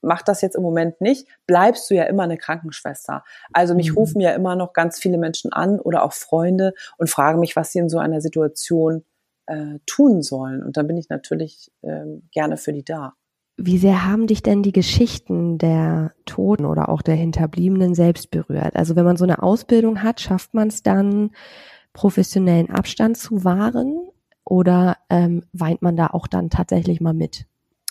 mach das jetzt im Moment nicht, bleibst du ja immer eine Krankenschwester. Also mich mhm. rufen ja immer noch ganz viele Menschen an oder auch Freunde und fragen mich, was sie in so einer Situation äh, tun sollen. Und dann bin ich natürlich äh, gerne für die da. Wie sehr haben dich denn die Geschichten der Toten oder auch der Hinterbliebenen selbst berührt? Also wenn man so eine Ausbildung hat, schafft man es dann, professionellen Abstand zu wahren oder ähm, weint man da auch dann tatsächlich mal mit?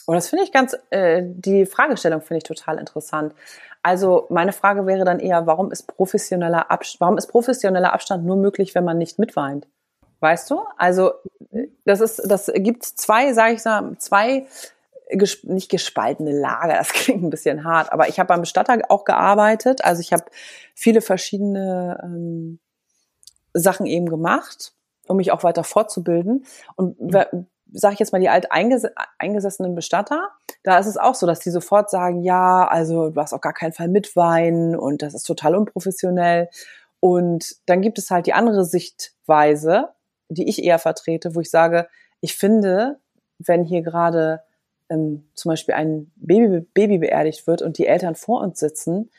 Und das finde ich ganz, äh, die Fragestellung finde ich total interessant. Also meine Frage wäre dann eher, warum ist professioneller Abstand, warum ist professioneller Abstand nur möglich, wenn man nicht mitweint? Weißt du? Also das ist, das gibt zwei, sage ich mal, zwei nicht gespaltene Lager, das klingt ein bisschen hart, aber ich habe beim Bestatter auch gearbeitet. Also ich habe viele verschiedene ähm, Sachen eben gemacht, um mich auch weiter fortzubilden. Und mhm. Sage ich jetzt mal die alt eingesessenen Bestatter, da ist es auch so, dass die sofort sagen, ja, also du hast auf gar keinen Fall mitweinen und das ist total unprofessionell. Und dann gibt es halt die andere Sichtweise, die ich eher vertrete, wo ich sage, ich finde, wenn hier gerade ähm, zum Beispiel ein Baby, Baby beerdigt wird und die Eltern vor uns sitzen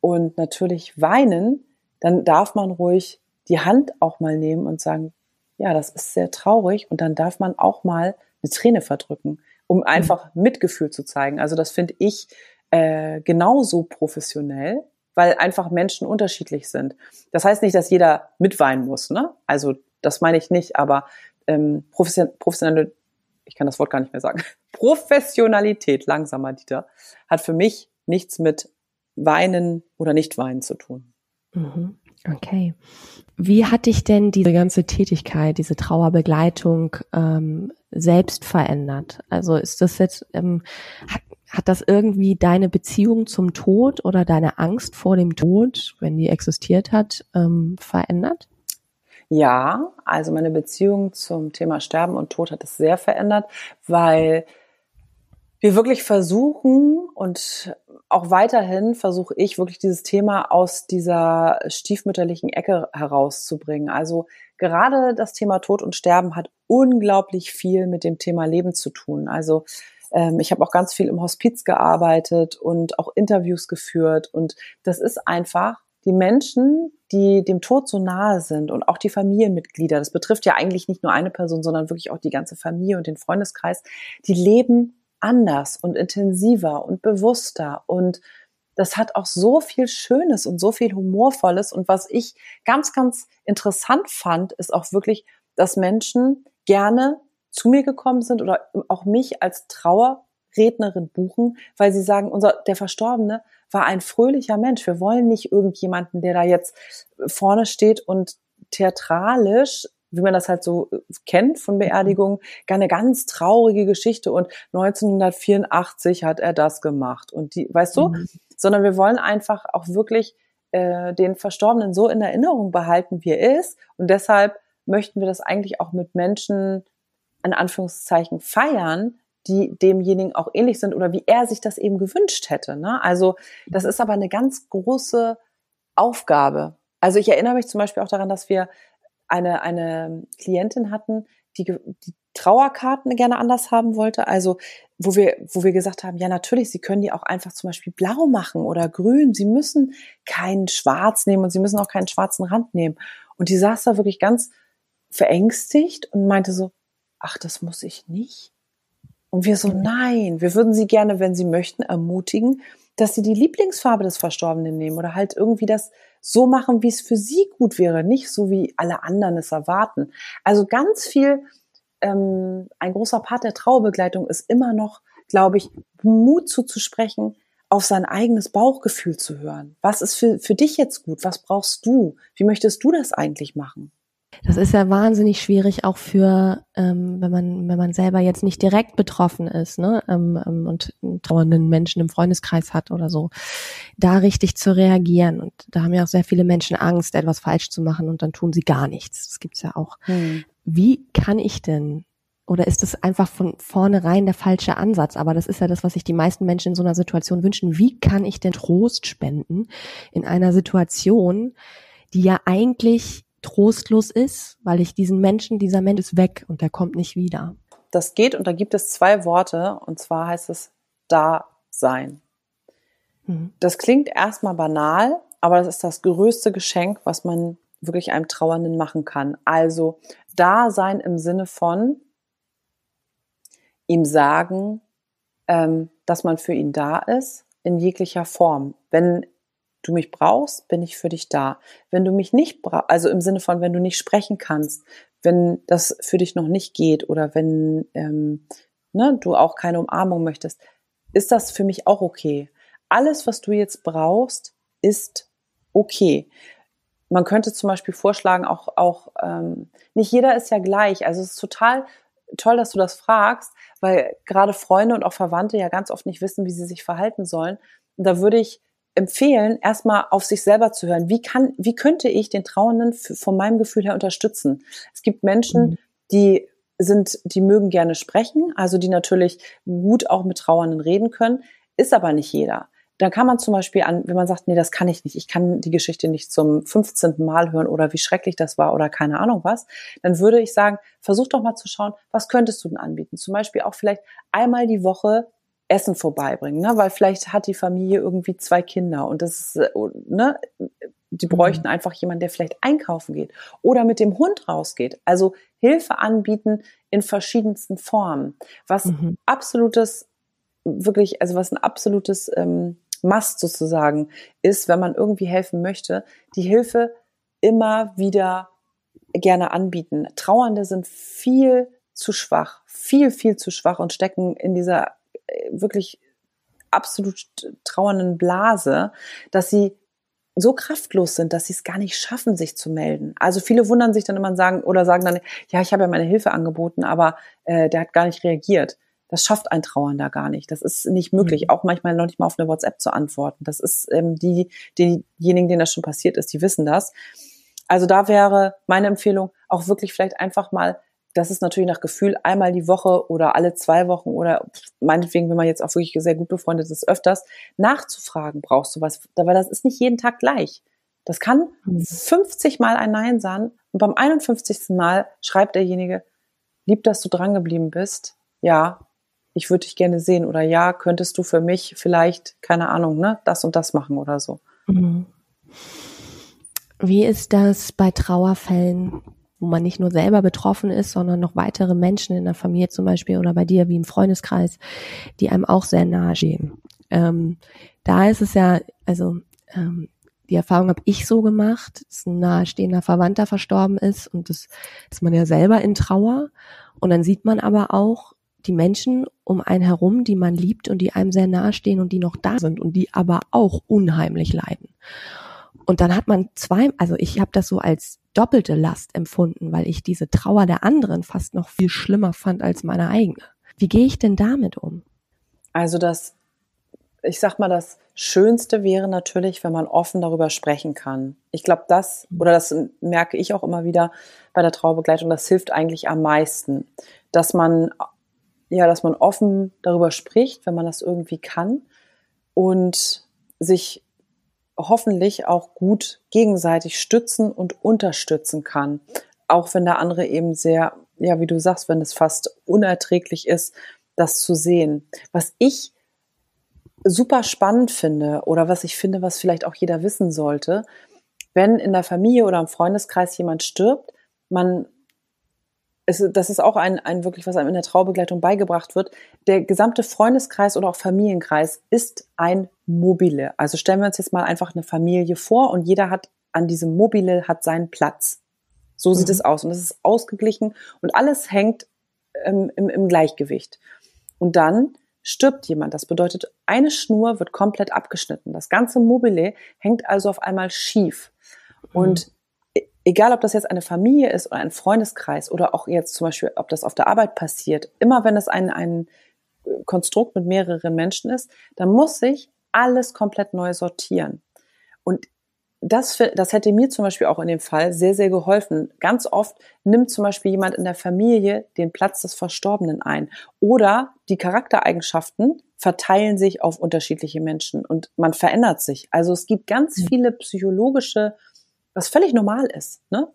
und natürlich weinen, dann darf man ruhig die Hand auch mal nehmen und sagen, ja, das ist sehr traurig und dann darf man auch mal eine Träne verdrücken, um einfach Mitgefühl zu zeigen. Also das finde ich äh, genauso professionell, weil einfach Menschen unterschiedlich sind. Das heißt nicht, dass jeder mitweinen muss, ne? Also das meine ich nicht, aber ähm, professionelle, ich kann das Wort gar nicht mehr sagen, Professionalität, langsamer Dieter, hat für mich nichts mit Weinen oder Nicht-Weinen zu tun. Mhm. Okay. Wie hat dich denn diese ganze Tätigkeit, diese Trauerbegleitung ähm, selbst verändert? Also ist das jetzt, ähm, hat, hat das irgendwie deine Beziehung zum Tod oder deine Angst vor dem Tod, wenn die existiert hat, ähm, verändert? Ja, also meine Beziehung zum Thema Sterben und Tod hat es sehr verändert, weil wir wirklich versuchen und auch weiterhin versuche ich wirklich dieses Thema aus dieser stiefmütterlichen Ecke herauszubringen. Also gerade das Thema Tod und Sterben hat unglaublich viel mit dem Thema Leben zu tun. Also ähm, ich habe auch ganz viel im Hospiz gearbeitet und auch Interviews geführt und das ist einfach die Menschen, die dem Tod so nahe sind und auch die Familienmitglieder, das betrifft ja eigentlich nicht nur eine Person, sondern wirklich auch die ganze Familie und den Freundeskreis, die leben anders und intensiver und bewusster und das hat auch so viel Schönes und so viel Humorvolles. Und was ich ganz, ganz interessant fand, ist auch wirklich, dass Menschen gerne zu mir gekommen sind oder auch mich als Trauerrednerin buchen, weil sie sagen, unser, der Verstorbene war ein fröhlicher Mensch. Wir wollen nicht irgendjemanden, der da jetzt vorne steht und theatralisch wie man das halt so äh, kennt von Beerdigungen, gar eine ganz traurige Geschichte und 1984 hat er das gemacht und die, weißt du, mhm. sondern wir wollen einfach auch wirklich äh, den Verstorbenen so in Erinnerung behalten, wie er ist und deshalb möchten wir das eigentlich auch mit Menschen in Anführungszeichen feiern, die demjenigen auch ähnlich sind oder wie er sich das eben gewünscht hätte. Ne? Also das ist aber eine ganz große Aufgabe. Also ich erinnere mich zum Beispiel auch daran, dass wir eine, eine Klientin hatten, die, die Trauerkarten gerne anders haben wollte. Also wo wir, wo wir gesagt haben, ja natürlich, Sie können die auch einfach zum Beispiel blau machen oder grün. Sie müssen keinen Schwarz nehmen und Sie müssen auch keinen schwarzen Rand nehmen. Und die saß da wirklich ganz verängstigt und meinte so, ach, das muss ich nicht. Und wir so, nein, wir würden Sie gerne, wenn Sie möchten, ermutigen, dass Sie die Lieblingsfarbe des Verstorbenen nehmen oder halt irgendwie das so machen, wie es für Sie gut wäre, nicht so wie alle anderen es erwarten. Also ganz viel, ähm, ein großer Part der Trauerbegleitung ist immer noch, glaube ich, Mut zuzusprechen, auf sein eigenes Bauchgefühl zu hören. Was ist für, für dich jetzt gut? Was brauchst du? Wie möchtest du das eigentlich machen? Das ist ja wahnsinnig schwierig auch für, ähm, wenn man wenn man selber jetzt nicht direkt betroffen ist, ne, ähm, ähm, und einen trauernden Menschen im Freundeskreis hat oder so, da richtig zu reagieren. Und da haben ja auch sehr viele Menschen Angst, etwas falsch zu machen und dann tun sie gar nichts. Das gibt's ja auch. Hm. Wie kann ich denn oder ist es einfach von vornherein der falsche Ansatz? Aber das ist ja das, was sich die meisten Menschen in so einer Situation wünschen. Wie kann ich denn Trost spenden in einer Situation, die ja eigentlich trostlos ist, weil ich diesen Menschen, dieser Mensch ist weg und der kommt nicht wieder. Das geht und da gibt es zwei Worte und zwar heißt es da sein. Mhm. Das klingt erstmal banal, aber das ist das größte Geschenk, was man wirklich einem Trauernden machen kann. Also da sein im Sinne von ihm sagen, ähm, dass man für ihn da ist in jeglicher Form. Wenn du mich brauchst, bin ich für dich da. Wenn du mich nicht brauchst, also im Sinne von, wenn du nicht sprechen kannst, wenn das für dich noch nicht geht oder wenn ähm, ne, du auch keine Umarmung möchtest, ist das für mich auch okay. Alles, was du jetzt brauchst, ist okay. Man könnte zum Beispiel vorschlagen, auch, auch ähm, nicht jeder ist ja gleich. Also es ist total toll, dass du das fragst, weil gerade Freunde und auch Verwandte ja ganz oft nicht wissen, wie sie sich verhalten sollen. Und da würde ich empfehlen, erstmal auf sich selber zu hören. Wie kann, wie könnte ich den Trauernden von meinem Gefühl her unterstützen? Es gibt Menschen, mhm. die sind, die mögen gerne sprechen, also die natürlich gut auch mit Trauernden reden können, ist aber nicht jeder. Dann kann man zum Beispiel an, wenn man sagt, nee, das kann ich nicht, ich kann die Geschichte nicht zum 15. Mal hören oder wie schrecklich das war oder keine Ahnung was, dann würde ich sagen, versuch doch mal zu schauen, was könntest du denn anbieten? Zum Beispiel auch vielleicht einmal die Woche Essen vorbeibringen, ne? weil vielleicht hat die Familie irgendwie zwei Kinder und das ist, äh, ne, die mhm. bräuchten mhm. einfach jemanden, der vielleicht einkaufen geht oder mit dem Hund rausgeht. Also Hilfe anbieten in verschiedensten Formen. Was mhm. absolutes, wirklich, also was ein absolutes ähm, Must sozusagen ist, wenn man irgendwie helfen möchte, die Hilfe immer wieder gerne anbieten. Trauernde sind viel zu schwach, viel, viel zu schwach und stecken in dieser wirklich absolut trauernden Blase, dass sie so kraftlos sind, dass sie es gar nicht schaffen, sich zu melden. Also viele wundern sich dann immer und sagen oder sagen dann, ja, ich habe ja meine Hilfe angeboten, aber äh, der hat gar nicht reagiert. Das schafft ein Trauernder gar nicht. Das ist nicht möglich. Mhm. Auch manchmal noch nicht mal auf eine WhatsApp zu antworten. Das ist ähm, die, diejenigen, denen das schon passiert ist, die wissen das. Also da wäre meine Empfehlung auch wirklich vielleicht einfach mal das ist natürlich nach Gefühl einmal die Woche oder alle zwei Wochen oder meinetwegen, wenn man jetzt auch wirklich sehr gut befreundet ist, öfters nachzufragen, brauchst du was? Weil das ist nicht jeden Tag gleich. Das kann 50 mhm. Mal ein Nein sein und beim 51. Mal schreibt derjenige, lieb, dass du dran geblieben bist. Ja, ich würde dich gerne sehen oder ja, könntest du für mich vielleicht, keine Ahnung, ne, das und das machen oder so. Mhm. Wie ist das bei Trauerfällen? Wo man nicht nur selber betroffen ist, sondern noch weitere Menschen in der Familie zum Beispiel oder bei dir wie im Freundeskreis, die einem auch sehr nahe stehen. Ähm, da ist es ja, also ähm, die Erfahrung habe ich so gemacht, dass ein nahestehender Verwandter verstorben ist und das ist man ja selber in Trauer und dann sieht man aber auch die Menschen um einen herum, die man liebt und die einem sehr nahestehen und die noch da sind und die aber auch unheimlich leiden. Und dann hat man zwei, also ich habe das so als doppelte Last empfunden, weil ich diese Trauer der anderen fast noch viel schlimmer fand als meine eigene. Wie gehe ich denn damit um? Also das, ich sag mal, das Schönste wäre natürlich, wenn man offen darüber sprechen kann. Ich glaube, das, oder das merke ich auch immer wieder bei der Trauerbegleitung, das hilft eigentlich am meisten, dass man, ja, dass man offen darüber spricht, wenn man das irgendwie kann und sich hoffentlich auch gut gegenseitig stützen und unterstützen kann. Auch wenn der andere eben sehr, ja, wie du sagst, wenn es fast unerträglich ist, das zu sehen. Was ich super spannend finde oder was ich finde, was vielleicht auch jeder wissen sollte, wenn in der Familie oder im Freundeskreis jemand stirbt, man es, das ist auch ein, ein wirklich, was einem in der Traubegleitung beigebracht wird. Der gesamte Freundeskreis oder auch Familienkreis ist ein Mobile. Also stellen wir uns jetzt mal einfach eine Familie vor und jeder hat an diesem Mobile hat seinen Platz. So sieht mhm. es aus und es ist ausgeglichen und alles hängt ähm, im, im Gleichgewicht. Und dann stirbt jemand. Das bedeutet, eine Schnur wird komplett abgeschnitten. Das ganze Mobile hängt also auf einmal schief. Mhm. Und egal ob das jetzt eine Familie ist oder ein Freundeskreis oder auch jetzt zum Beispiel, ob das auf der Arbeit passiert, immer wenn es ein, ein Konstrukt mit mehreren Menschen ist, dann muss sich alles komplett neu sortieren. Und das, das hätte mir zum Beispiel auch in dem Fall sehr, sehr geholfen. Ganz oft nimmt zum Beispiel jemand in der Familie den Platz des Verstorbenen ein. Oder die Charaktereigenschaften verteilen sich auf unterschiedliche Menschen und man verändert sich. Also es gibt ganz viele psychologische was völlig normal ist. Ne?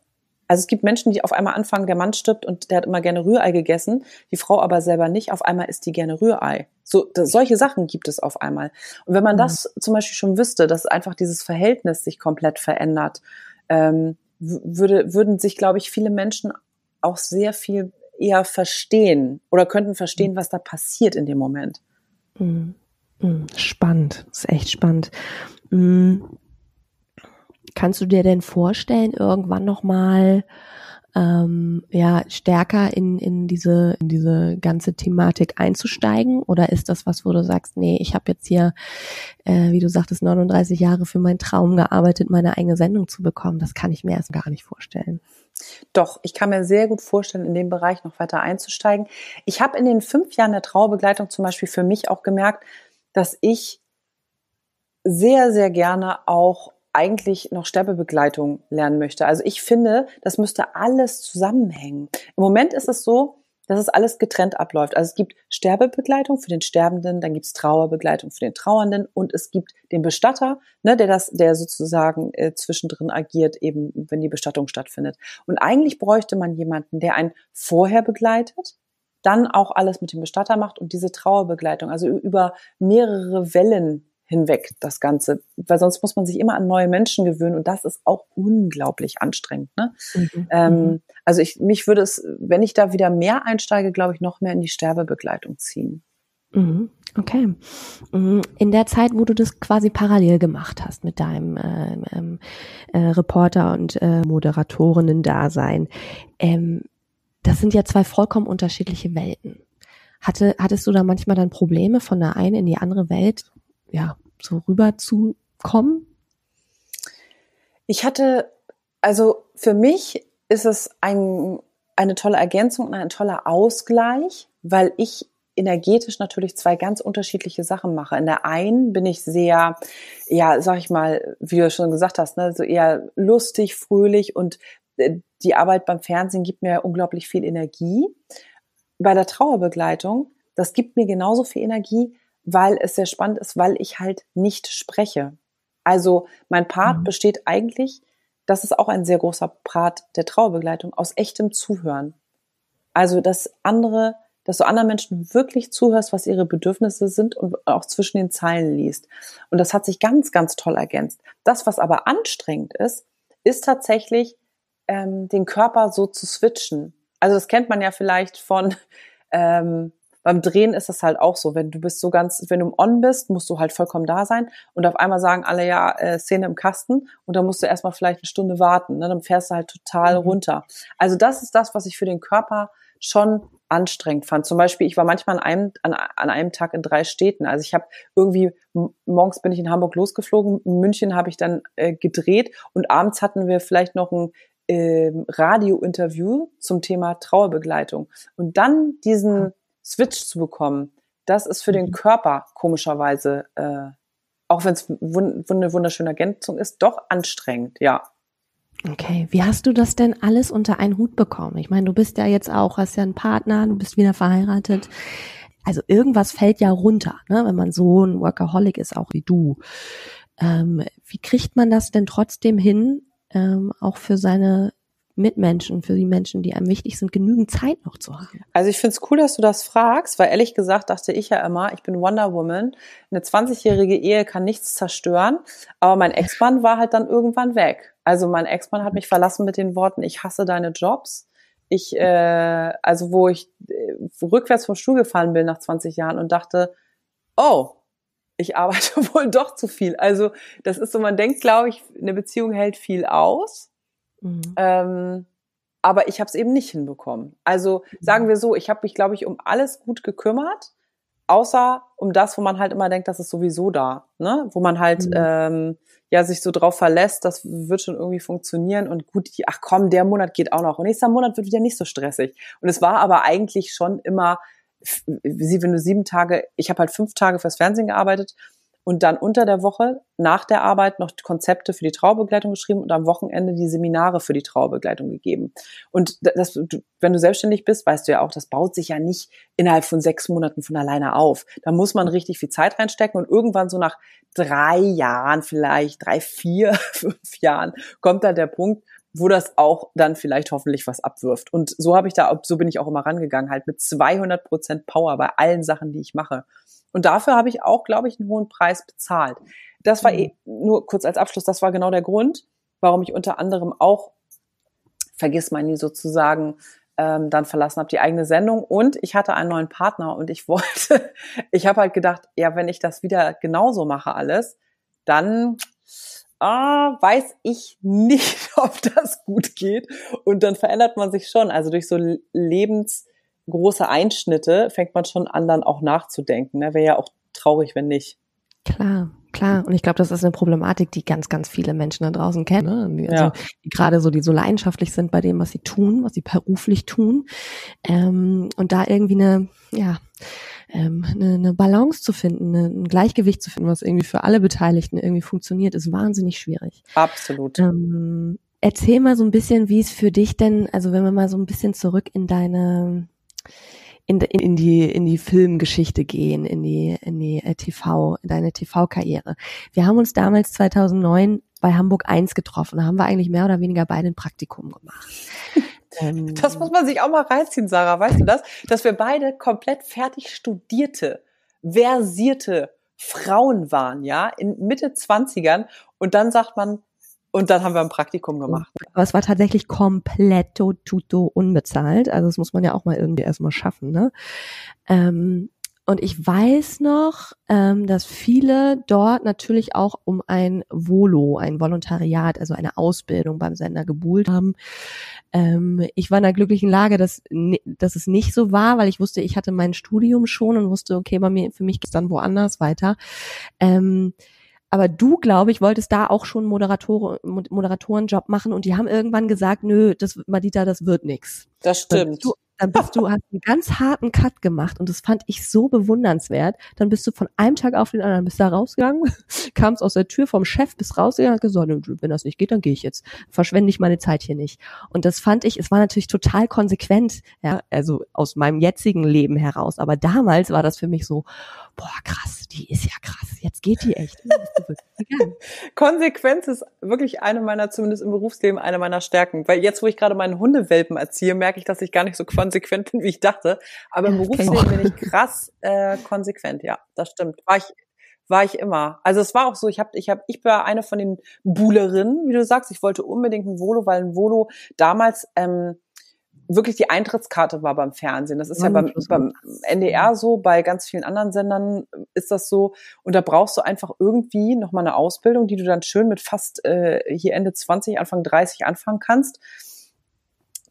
Also es gibt Menschen, die auf einmal anfangen, der Mann stirbt und der hat immer gerne Rührei gegessen, die Frau aber selber nicht. Auf einmal isst die gerne Rührei. So das, solche Sachen gibt es auf einmal. Und wenn man mhm. das zum Beispiel schon wüsste, dass einfach dieses Verhältnis sich komplett verändert, ähm, würde, würden sich, glaube ich, viele Menschen auch sehr viel eher verstehen oder könnten verstehen, mhm. was da passiert in dem Moment. Mhm. mhm. Spannend, das ist echt spannend. Mhm. Kannst du dir denn vorstellen, irgendwann nochmal ähm, ja, stärker in, in, diese, in diese ganze Thematik einzusteigen? Oder ist das was, wo du sagst, nee, ich habe jetzt hier, äh, wie du sagtest, 39 Jahre für meinen Traum gearbeitet, meine eigene Sendung zu bekommen? Das kann ich mir erst gar nicht vorstellen. Doch, ich kann mir sehr gut vorstellen, in dem Bereich noch weiter einzusteigen. Ich habe in den fünf Jahren der Trauerbegleitung zum Beispiel für mich auch gemerkt, dass ich sehr, sehr gerne auch eigentlich noch Sterbebegleitung lernen möchte. Also ich finde, das müsste alles zusammenhängen. Im Moment ist es so, dass es alles getrennt abläuft. Also es gibt Sterbebegleitung für den Sterbenden, dann gibt es Trauerbegleitung für den Trauernden und es gibt den Bestatter, ne, der das, der sozusagen äh, zwischendrin agiert, eben wenn die Bestattung stattfindet. Und eigentlich bräuchte man jemanden, der einen vorher begleitet, dann auch alles mit dem Bestatter macht und diese Trauerbegleitung, also über mehrere Wellen hinweg, das Ganze. Weil sonst muss man sich immer an neue Menschen gewöhnen und das ist auch unglaublich anstrengend. Ne? Mhm. Ähm, mhm. also ich, mich würde es, wenn ich da wieder mehr einsteige, glaube ich, noch mehr in die Sterbebegleitung ziehen. Mhm. Okay. Mhm. In der Zeit, wo du das quasi parallel gemacht hast mit deinem äh, ähm, äh, Reporter und äh, Moderatorinnen-Dasein, ähm, das sind ja zwei vollkommen unterschiedliche Welten. Hatte, hattest du da manchmal dann Probleme, von der einen in die andere Welt, ja, so rüber zu kommen? Ich hatte, also für mich ist es ein, eine tolle Ergänzung und ein toller Ausgleich, weil ich energetisch natürlich zwei ganz unterschiedliche Sachen mache. In der einen bin ich sehr, ja, sag ich mal, wie du schon gesagt hast, ne, so eher lustig, fröhlich und äh, die Arbeit beim Fernsehen gibt mir unglaublich viel Energie. Bei der Trauerbegleitung, das gibt mir genauso viel Energie, weil es sehr spannend ist, weil ich halt nicht spreche. Also mein Part mhm. besteht eigentlich, das ist auch ein sehr großer Part der Trauerbegleitung, aus echtem Zuhören. Also dass andere dass du anderen Menschen wirklich zuhörst, was ihre Bedürfnisse sind und auch zwischen den Zeilen liest. Und das hat sich ganz, ganz toll ergänzt. Das, was aber anstrengend ist, ist tatsächlich ähm, den Körper so zu switchen. Also das kennt man ja vielleicht von ähm, beim Drehen ist das halt auch so, wenn du bist so ganz, wenn du im On bist, musst du halt vollkommen da sein und auf einmal sagen alle ja äh, Szene im Kasten und dann musst du erstmal vielleicht eine Stunde warten, ne? dann fährst du halt total mhm. runter. Also das ist das, was ich für den Körper schon anstrengend fand. Zum Beispiel, ich war manchmal an einem, an, an einem Tag in drei Städten. Also ich habe irgendwie, morgens bin ich in Hamburg losgeflogen, in München habe ich dann äh, gedreht und abends hatten wir vielleicht noch ein äh, Radiointerview zum Thema Trauerbegleitung. Und dann diesen Switch zu bekommen, das ist für den mhm. Körper komischerweise, äh, auch wenn es wund eine wunderschöne Ergänzung ist, doch anstrengend, ja. Okay, wie hast du das denn alles unter einen Hut bekommen? Ich meine, du bist ja jetzt auch, hast ja einen Partner, du bist wieder verheiratet. Also irgendwas fällt ja runter, ne? wenn man so ein Workaholic ist, auch wie du. Ähm, wie kriegt man das denn trotzdem hin, ähm, auch für seine Mitmenschen, für die Menschen, die einem wichtig sind, genügend Zeit noch zu haben? Also ich finde es cool, dass du das fragst, weil ehrlich gesagt dachte ich ja immer, ich bin Wonder Woman. Eine 20-jährige Ehe kann nichts zerstören, aber mein Ex-Mann war halt dann irgendwann weg. Also mein Ex-Mann hat mich verlassen mit den Worten, ich hasse deine Jobs. Ich, äh, also wo ich äh, rückwärts vom Stuhl gefallen bin nach 20 Jahren und dachte, oh, ich arbeite wohl doch zu viel. Also das ist so, man denkt, glaube ich, eine Beziehung hält viel aus Mhm. Ähm, aber ich habe es eben nicht hinbekommen. Also sagen wir so, ich habe mich, glaube ich, um alles gut gekümmert, außer um das, wo man halt immer denkt, das ist sowieso da, ne? Wo man halt mhm. ähm, ja sich so drauf verlässt, das wird schon irgendwie funktionieren und gut, ach komm, der Monat geht auch noch und nächster Monat wird wieder nicht so stressig. Und es war aber eigentlich schon immer, wie wenn du sieben Tage, ich habe halt fünf Tage fürs Fernsehen gearbeitet und dann unter der Woche nach der Arbeit noch Konzepte für die Trauerbegleitung geschrieben und am Wochenende die Seminare für die Trauerbegleitung gegeben. Und das, wenn du selbstständig bist, weißt du ja auch, das baut sich ja nicht innerhalb von sechs Monaten von alleine auf. Da muss man richtig viel Zeit reinstecken und irgendwann so nach drei Jahren vielleicht, drei, vier, fünf Jahren kommt da der Punkt, wo das auch dann vielleicht hoffentlich was abwirft. Und so habe ich da, so bin ich auch immer rangegangen, halt mit 200 Prozent Power bei allen Sachen, die ich mache. Und dafür habe ich auch, glaube ich, einen hohen Preis bezahlt. Das war mhm. eh, nur kurz als Abschluss, das war genau der Grund, warum ich unter anderem auch, vergiss mal nie sozusagen, ähm, dann verlassen habe, die eigene Sendung. Und ich hatte einen neuen Partner und ich wollte, ich habe halt gedacht, ja, wenn ich das wieder genauso mache alles, dann ah, weiß ich nicht, ob das gut geht. Und dann verändert man sich schon. Also durch so Lebens große Einschnitte fängt man schon an, dann auch nachzudenken. Ne? Wäre ja auch traurig, wenn nicht. Klar, klar. Und ich glaube, das ist eine Problematik, die ganz, ganz viele Menschen da draußen kennen. Ne? Also, ja. die gerade so, die so leidenschaftlich sind bei dem, was sie tun, was sie beruflich tun. Ähm, und da irgendwie eine, ja, ähm, eine, eine Balance zu finden, eine, ein Gleichgewicht zu finden, was irgendwie für alle Beteiligten irgendwie funktioniert, ist wahnsinnig schwierig. Absolut. Ähm, erzähl mal so ein bisschen, wie es für dich denn, also wenn wir mal so ein bisschen zurück in deine in, in die in die Filmgeschichte gehen, in die in die äh, TV, in deine TV-Karriere. Wir haben uns damals 2009 bei Hamburg 1 getroffen. Da haben wir eigentlich mehr oder weniger beide ein Praktikum gemacht. Ähm, das muss man sich auch mal reinziehen, Sarah. Weißt du das? Dass wir beide komplett fertig studierte, versierte Frauen waren, ja, in Mitte 20ern und dann sagt man, und dann haben wir ein Praktikum gemacht. Aber es war tatsächlich komplett tuto unbezahlt. Also das muss man ja auch mal irgendwie erstmal schaffen, ne? Ähm, und ich weiß noch, ähm, dass viele dort natürlich auch um ein Volo, ein Volontariat, also eine Ausbildung beim Sender gebuhlt haben. Ähm, ich war in der glücklichen Lage, dass, dass es nicht so war, weil ich wusste, ich hatte mein Studium schon und wusste, okay, bei mir, für mich geht's dann woanders weiter. Ähm, aber du, glaube ich, wolltest da auch schon Moderator, Moderatorenjob machen und die haben irgendwann gesagt, nö, das, Madita, das wird nix. Das stimmt. Du dann bist du, hast einen ganz harten Cut gemacht und das fand ich so bewundernswert. Dann bist du von einem Tag auf den anderen bist da rausgegangen, kamst aus der Tür vom Chef, bist rausgegangen, und gesagt, wenn das nicht geht, dann gehe ich jetzt. Verschwende ich meine Zeit hier nicht. Und das fand ich, es war natürlich total konsequent, ja, also aus meinem jetzigen Leben heraus. Aber damals war das für mich so, boah, krass, die ist ja krass, jetzt geht die echt. Konsequenz ist wirklich eine meiner, zumindest im Berufsleben, eine meiner Stärken. Weil jetzt, wo ich gerade meinen Hundewelpen erziehe, merke ich, dass ich gar nicht so konsequent bin, wie ich dachte. Aber im Berufsleben bin ich krass äh, konsequent, ja, das stimmt. War ich, war ich immer. Also es war auch so, ich habe, ich habe, ich war eine von den Buhlerinnen, wie du sagst. Ich wollte unbedingt ein Volo, weil ein Volo damals ähm, wirklich die Eintrittskarte war beim Fernsehen. Das ist ja beim, beim NDR so, bei ganz vielen anderen Sendern ist das so. Und da brauchst du einfach irgendwie nochmal eine Ausbildung, die du dann schön mit fast äh, hier Ende 20, Anfang 30 anfangen kannst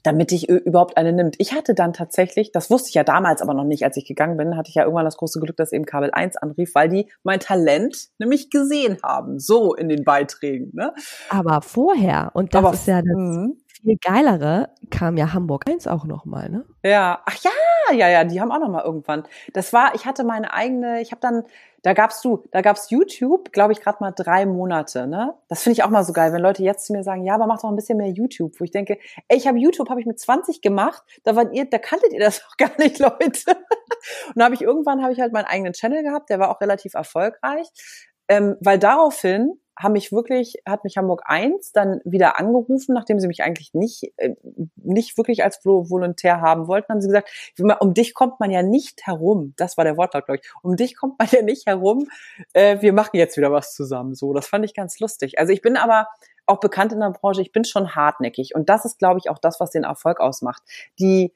damit dich überhaupt eine nimmt. Ich hatte dann tatsächlich, das wusste ich ja damals aber noch nicht, als ich gegangen bin, hatte ich ja irgendwann das große Glück, dass eben Kabel 1 anrief, weil die mein Talent nämlich gesehen haben, so in den Beiträgen. Ne? Aber vorher, und das aber, ist ja das, mhm viel geilere kam ja Hamburg 1 auch nochmal, ne? Ja, ach ja, ja, ja, die haben auch nochmal irgendwann. Das war, ich hatte meine eigene, ich habe dann, da gabst du, da gab's YouTube, glaube ich, gerade mal drei Monate, ne? Das finde ich auch mal so geil, wenn Leute jetzt zu mir sagen, ja, aber mach doch ein bisschen mehr YouTube, wo ich denke, ey, ich habe YouTube, habe ich mit 20 gemacht, da war ihr, da kanntet ihr das doch gar nicht, Leute. Und da habe ich irgendwann habe ich halt meinen eigenen Channel gehabt, der war auch relativ erfolgreich, ähm, weil daraufhin haben mich wirklich, hat mich Hamburg 1 dann wieder angerufen, nachdem sie mich eigentlich nicht, äh, nicht wirklich als Volontär haben wollten, haben sie gesagt, um dich kommt man ja nicht herum. Das war der Wortlaut, glaube ich. Um dich kommt man ja nicht herum. Äh, wir machen jetzt wieder was zusammen. So, das fand ich ganz lustig. Also ich bin aber auch bekannt in der Branche, ich bin schon hartnäckig. Und das ist, glaube ich, auch das, was den Erfolg ausmacht. Die,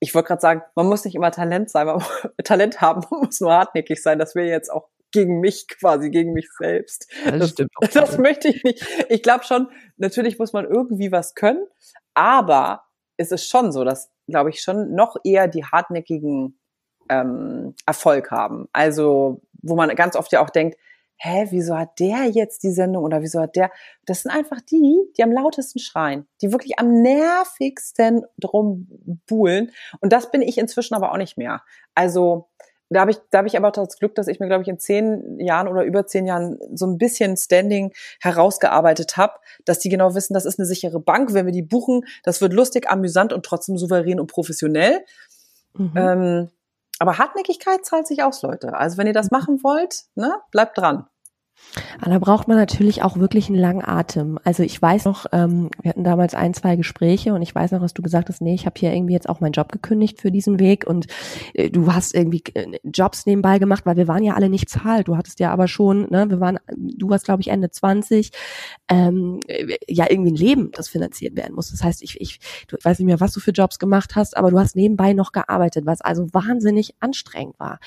ich wollte gerade sagen, man muss nicht immer Talent sein, man Talent haben, man muss nur hartnäckig sein. Das wäre jetzt auch gegen mich quasi, gegen mich selbst. Das, das, das möchte ich nicht. Ich glaube schon, natürlich muss man irgendwie was können, aber es ist schon so, dass, glaube ich, schon noch eher die hartnäckigen ähm, Erfolg haben. Also, wo man ganz oft ja auch denkt, hä, wieso hat der jetzt die Sendung oder wieso hat der? Das sind einfach die, die am lautesten schreien, die wirklich am nervigsten drum buhlen. Und das bin ich inzwischen aber auch nicht mehr. Also da habe ich, da habe ich aber auch das Glück, dass ich mir, glaube ich, in zehn Jahren oder über zehn Jahren so ein bisschen Standing herausgearbeitet habe, dass die genau wissen, das ist eine sichere Bank. Wenn wir die buchen, das wird lustig, amüsant und trotzdem souverän und professionell. Mhm. Ähm, aber Hartnäckigkeit zahlt sich aus, Leute. Also wenn ihr das mhm. machen wollt, ne, bleibt dran. Aber da braucht man natürlich auch wirklich einen langen Atem. Also ich weiß noch, ähm, wir hatten damals ein, zwei Gespräche und ich weiß noch, dass du gesagt hast, nee, ich habe hier irgendwie jetzt auch meinen Job gekündigt für diesen Weg und äh, du hast irgendwie äh, Jobs nebenbei gemacht, weil wir waren ja alle nicht zahlt. Du hattest ja aber schon, ne, wir waren, du warst glaube ich Ende 20, ähm, ja irgendwie ein Leben, das finanziert werden muss. Das heißt, ich, ich, du ich weiß nicht mehr, was du für Jobs gemacht hast, aber du hast nebenbei noch gearbeitet, was also wahnsinnig anstrengend war.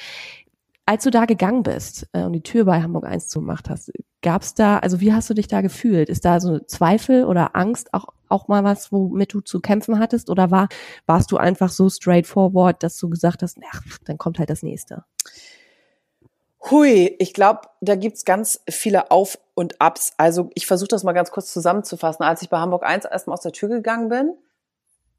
Als du da gegangen bist äh, und die Tür bei Hamburg 1 zugemacht hast, gab's da, also wie hast du dich da gefühlt? Ist da so Zweifel oder Angst auch, auch mal was, womit du zu kämpfen hattest? Oder war, warst du einfach so straightforward, dass du gesagt hast, ach, dann kommt halt das nächste? Hui, ich glaube, da gibt's ganz viele Auf- und Abs. Also ich versuche das mal ganz kurz zusammenzufassen. Als ich bei Hamburg 1 erstmal aus der Tür gegangen bin,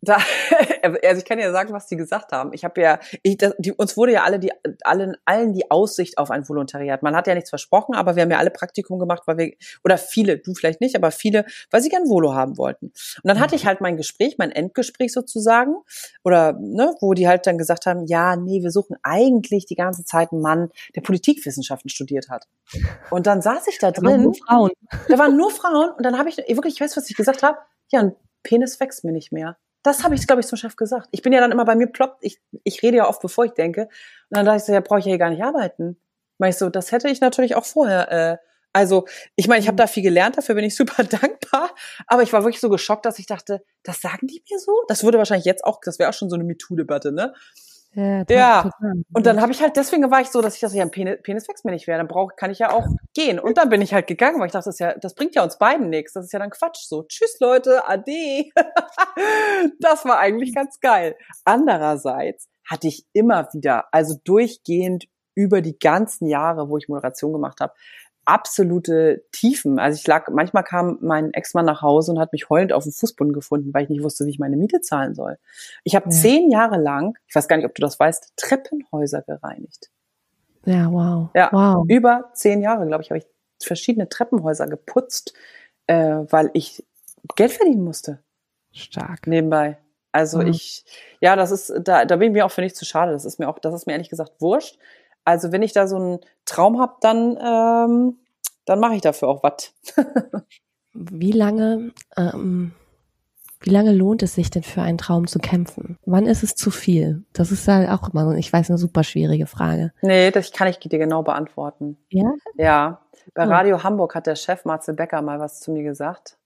da, also ich kann ja sagen, was die gesagt haben. Ich habe ja, ich, das, die, uns wurde ja alle die, allen, allen die Aussicht auf ein Volontariat. Man hat ja nichts versprochen, aber wir haben ja alle Praktikum gemacht, weil wir, oder viele, du vielleicht nicht, aber viele, weil sie gern Volo haben wollten. Und dann hatte ich halt mein Gespräch, mein Endgespräch sozusagen, oder, ne, wo die halt dann gesagt haben, ja, nee, wir suchen eigentlich die ganze Zeit einen Mann, der Politikwissenschaften studiert hat. Und dann saß ich da drin. Da waren nur Frauen. Da waren nur Frauen und dann habe ich, wirklich, ich weiß, was ich gesagt habe, ja, ein Penis wächst mir nicht mehr. Das habe ich, glaube ich, zum Chef gesagt. Ich bin ja dann immer bei mir ploppt, ich, ich rede ja oft, bevor ich denke. Und dann dachte ich so, ja, brauche ich ja hier gar nicht arbeiten. Mach ich so, das hätte ich natürlich auch vorher. Äh, also, ich meine, ich habe da viel gelernt, dafür bin ich super dankbar. Aber ich war wirklich so geschockt, dass ich dachte, das sagen die mir so? Das würde wahrscheinlich jetzt auch, das wäre auch schon so eine MeToo-Debatte, ne? Ja, ja. und dann habe ich halt, deswegen war ich so, dass ich das ja ein Penis, Penis wächst mir nicht wäre. Dann brauch, kann ich ja auch gehen. Und dann bin ich halt gegangen, weil ich dachte, das, ist ja, das bringt ja uns beiden nichts. Das ist ja dann Quatsch. So, tschüss Leute, ade. das war eigentlich ganz geil. Andererseits hatte ich immer wieder, also durchgehend über die ganzen Jahre, wo ich Moderation gemacht habe, absolute Tiefen. Also ich lag, manchmal kam mein Ex-Mann nach Hause und hat mich heulend auf dem Fußboden gefunden, weil ich nicht wusste, wie ich meine Miete zahlen soll. Ich habe ja. zehn Jahre lang, ich weiß gar nicht, ob du das weißt, Treppenhäuser gereinigt. Ja, wow. Ja, wow. über zehn Jahre, glaube ich, habe ich verschiedene Treppenhäuser geputzt, äh, weil ich Geld verdienen musste. Stark. Nebenbei. Also mhm. ich, ja, das ist, da, da bin ich mir auch für nicht zu schade. Das ist mir auch, das ist mir ehrlich gesagt wurscht. Also wenn ich da so einen Traum habe, dann, ähm, dann mache ich dafür auch was. wie lange, ähm, wie lange lohnt es sich denn für einen Traum zu kämpfen? Wann ist es zu viel? Das ist halt auch immer, ich weiß, eine super schwierige Frage. Nee, das kann ich dir genau beantworten. Ja? Ja. Bei Radio Hamburg hat der Chef Marcel Becker mal was zu mir gesagt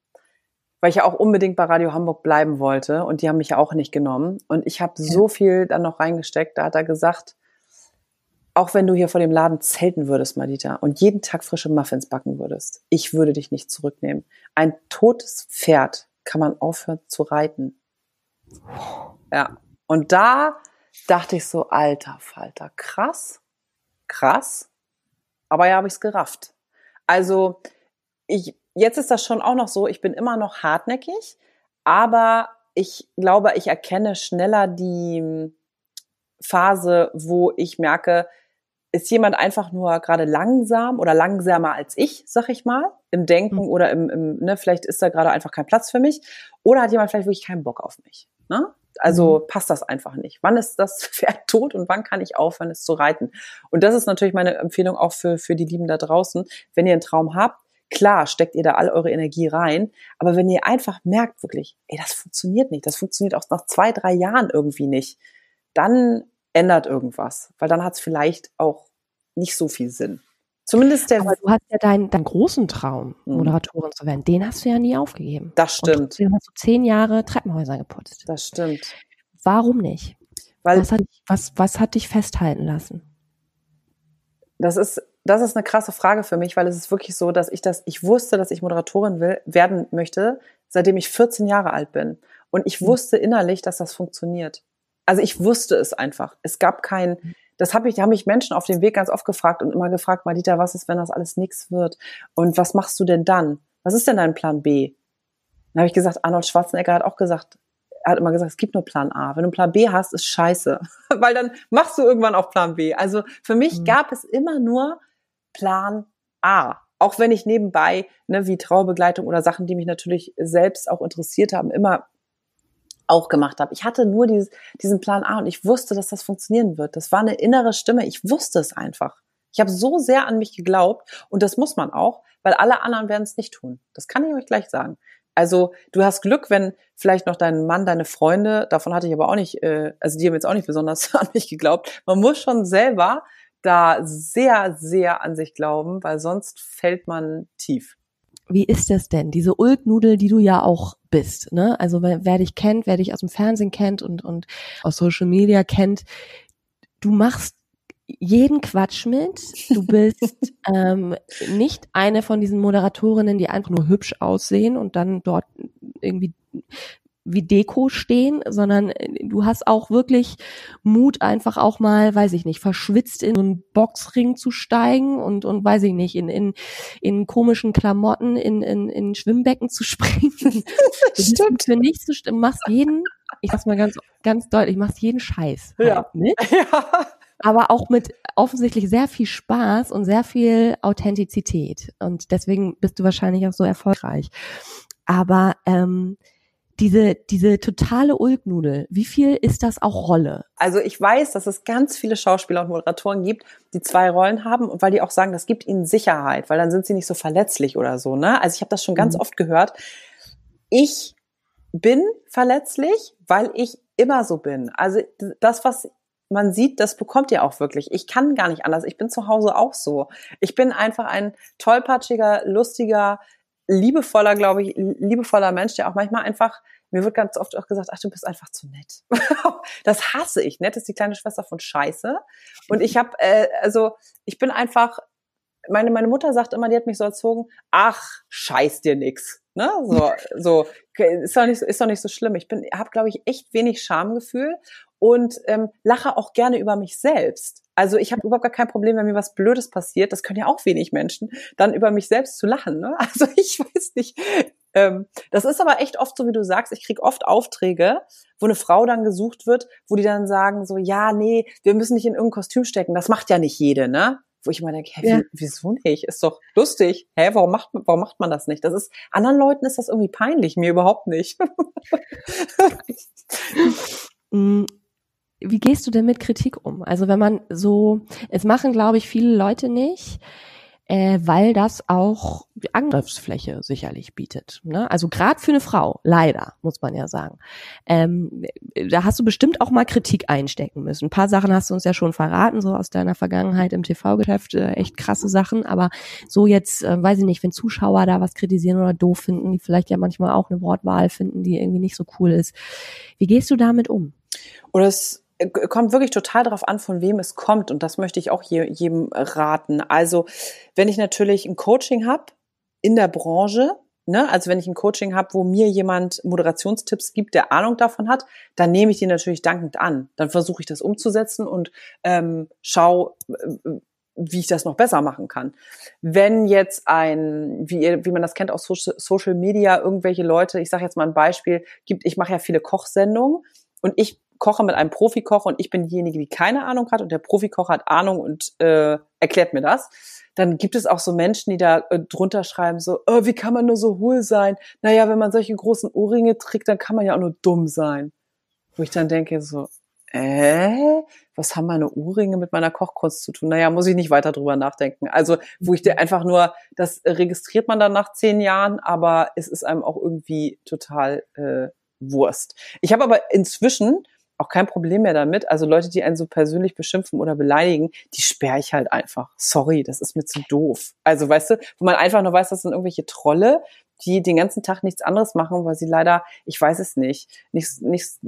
weil ich ja auch unbedingt bei Radio Hamburg bleiben wollte und die haben mich ja auch nicht genommen. Und ich habe ja. so viel dann noch reingesteckt. Da hat er gesagt, auch wenn du hier vor dem Laden zelten würdest, Madita, und jeden Tag frische Muffins backen würdest, ich würde dich nicht zurücknehmen. Ein totes Pferd kann man aufhören zu reiten. Ja. Und da dachte ich so, alter Falter, krass, krass. Aber ja, habe ich es gerafft. Also, ich, jetzt ist das schon auch noch so, ich bin immer noch hartnäckig, aber ich glaube, ich erkenne schneller die Phase, wo ich merke, ist jemand einfach nur gerade langsam oder langsamer als ich, sag ich mal, im Denken mhm. oder im, im ne, vielleicht ist da gerade einfach kein Platz für mich oder hat jemand vielleicht wirklich keinen Bock auf mich. Ne? Also mhm. passt das einfach nicht. Wann ist das Pferd tot und wann kann ich aufhören, es zu reiten? Und das ist natürlich meine Empfehlung auch für, für die Lieben da draußen. Wenn ihr einen Traum habt, klar steckt ihr da all eure Energie rein, aber wenn ihr einfach merkt wirklich, ey, das funktioniert nicht, das funktioniert auch nach zwei, drei Jahren irgendwie nicht, dann ändert irgendwas, weil dann hat es vielleicht auch nicht so viel Sinn. Zumindest der. Aber du hast ja deinen, deinen großen Traum, mhm. Moderatorin zu werden. Den hast du ja nie aufgegeben. Das stimmt. Du hast du zehn Jahre Treppenhäuser geputzt. Das stimmt. Warum nicht? Weil was hat, was, was hat dich festhalten lassen? Das ist, das ist eine krasse Frage für mich, weil es ist wirklich so, dass ich das, ich wusste, dass ich Moderatorin will, werden möchte, seitdem ich 14 Jahre alt bin. Und ich mhm. wusste innerlich, dass das funktioniert. Also ich wusste es einfach. Es gab kein, das habe ich, da haben mich Menschen auf dem Weg ganz oft gefragt und immer gefragt, Madita, was ist, wenn das alles nichts wird? Und was machst du denn dann? Was ist denn dein Plan B? Dann habe ich gesagt, Arnold Schwarzenegger hat auch gesagt, er hat immer gesagt, es gibt nur Plan A. Wenn du Plan B hast, ist scheiße. Weil dann machst du irgendwann auch Plan B. Also für mich mhm. gab es immer nur Plan A. Auch wenn ich nebenbei, ne, wie Traubegleitung oder Sachen, die mich natürlich selbst auch interessiert haben, immer auch gemacht habe. Ich hatte nur dieses, diesen Plan A und ich wusste, dass das funktionieren wird. Das war eine innere Stimme. Ich wusste es einfach. Ich habe so sehr an mich geglaubt und das muss man auch, weil alle anderen werden es nicht tun. Das kann ich euch gleich sagen. Also du hast Glück, wenn vielleicht noch dein Mann, deine Freunde, davon hatte ich aber auch nicht, äh, also die haben jetzt auch nicht besonders an mich geglaubt. Man muss schon selber da sehr, sehr an sich glauben, weil sonst fällt man tief wie ist das denn? Diese Ulknudel, die du ja auch bist, ne? Also wer dich kennt, wer dich aus dem Fernsehen kennt und, und aus Social Media kennt, du machst jeden Quatsch mit. Du bist ähm, nicht eine von diesen Moderatorinnen, die einfach nur hübsch aussehen und dann dort irgendwie wie Deko stehen, sondern äh, du hast auch wirklich Mut, einfach auch mal, weiß ich nicht, verschwitzt in so einen Boxring zu steigen und, und weiß ich nicht, in, in, in komischen Klamotten in, in, in Schwimmbecken zu springen. Stimmt. Für nichts zu stimmen. Machst jeden, ich sag's mal ganz, ganz deutlich, machst jeden Scheiß halt ja. mit. Ja. Aber auch mit offensichtlich sehr viel Spaß und sehr viel Authentizität. Und deswegen bist du wahrscheinlich auch so erfolgreich. Aber ähm, diese, diese totale Ulknudel, wie viel ist das auch Rolle? Also ich weiß, dass es ganz viele Schauspieler und Moderatoren gibt, die zwei Rollen haben und weil die auch sagen, das gibt ihnen Sicherheit, weil dann sind sie nicht so verletzlich oder so. Ne? Also ich habe das schon ganz mhm. oft gehört. Ich bin verletzlich, weil ich immer so bin. Also das, was man sieht, das bekommt ihr auch wirklich. Ich kann gar nicht anders. Ich bin zu Hause auch so. Ich bin einfach ein tollpatschiger, lustiger, liebevoller, glaube ich, liebevoller Mensch, der auch manchmal einfach, mir wird ganz oft auch gesagt, ach, du bist einfach zu nett. das hasse ich. Nett ist die kleine Schwester von Scheiße. Und ich habe, äh, also ich bin einfach, meine, meine Mutter sagt immer, die hat mich so erzogen, ach, scheiß dir nix. Ne? So, so ist doch nicht, ist doch nicht so schlimm. Ich bin, habe, glaube ich, echt wenig Schamgefühl und ähm, lache auch gerne über mich selbst. Also ich habe überhaupt gar kein Problem, wenn mir was Blödes passiert. Das können ja auch wenig Menschen, dann über mich selbst zu lachen. Ne? Also ich weiß nicht. Ähm, das ist aber echt oft so, wie du sagst. Ich krieg oft Aufträge, wo eine Frau dann gesucht wird, wo die dann sagen so, ja, nee, wir müssen nicht in irgendein Kostüm stecken. Das macht ja nicht jede, ne? Wo ich immer denke, hä, ja. wieso nicht? Ist doch lustig. Hä, warum macht, warum macht man das nicht? Das ist, anderen Leuten ist das irgendwie peinlich, mir überhaupt nicht. Wie gehst du denn mit Kritik um? Also wenn man so, es machen, glaube ich, viele Leute nicht, äh, weil das auch Angriffsfläche sicherlich bietet. Ne? Also gerade für eine Frau, leider, muss man ja sagen. Ähm, da hast du bestimmt auch mal Kritik einstecken müssen. Ein paar Sachen hast du uns ja schon verraten, so aus deiner Vergangenheit im TV-Geschäft, äh, echt krasse Sachen. Aber so jetzt, äh, weiß ich nicht, wenn Zuschauer da was kritisieren oder doof finden, die vielleicht ja manchmal auch eine Wortwahl finden, die irgendwie nicht so cool ist. Wie gehst du damit um? Oder es kommt wirklich total darauf an, von wem es kommt. Und das möchte ich auch jedem raten. Also, wenn ich natürlich ein Coaching habe in der Branche, ne, also wenn ich ein Coaching habe, wo mir jemand Moderationstipps gibt, der Ahnung davon hat, dann nehme ich die natürlich dankend an. Dann versuche ich das umzusetzen und ähm, schau, äh, wie ich das noch besser machen kann. Wenn jetzt ein, wie, wie man das kennt aus Social Media, irgendwelche Leute, ich sage jetzt mal ein Beispiel, gibt, ich mache ja viele Kochsendungen und ich koche mit einem Profikoch und ich bin diejenige, die keine Ahnung hat und der Profikoch hat Ahnung und äh, erklärt mir das, dann gibt es auch so Menschen, die da äh, drunter schreiben, so, oh, wie kann man nur so hohl sein? Naja, wenn man solche großen Ohrringe trägt, dann kann man ja auch nur dumm sein. Wo ich dann denke, so, äh, was haben meine Ohrringe mit meiner Kochkunst zu tun? Naja, muss ich nicht weiter drüber nachdenken. Also, wo ich dir mhm. einfach nur, das registriert man dann nach zehn Jahren, aber es ist einem auch irgendwie total äh, Wurst. Ich habe aber inzwischen auch kein Problem mehr damit. Also Leute, die einen so persönlich beschimpfen oder beleidigen, die sperre ich halt einfach. Sorry, das ist mir zu doof. Also weißt du, wo man einfach nur weiß, das sind irgendwelche Trolle, die den ganzen Tag nichts anderes machen, weil sie leider, ich weiß es nicht, nicht, nicht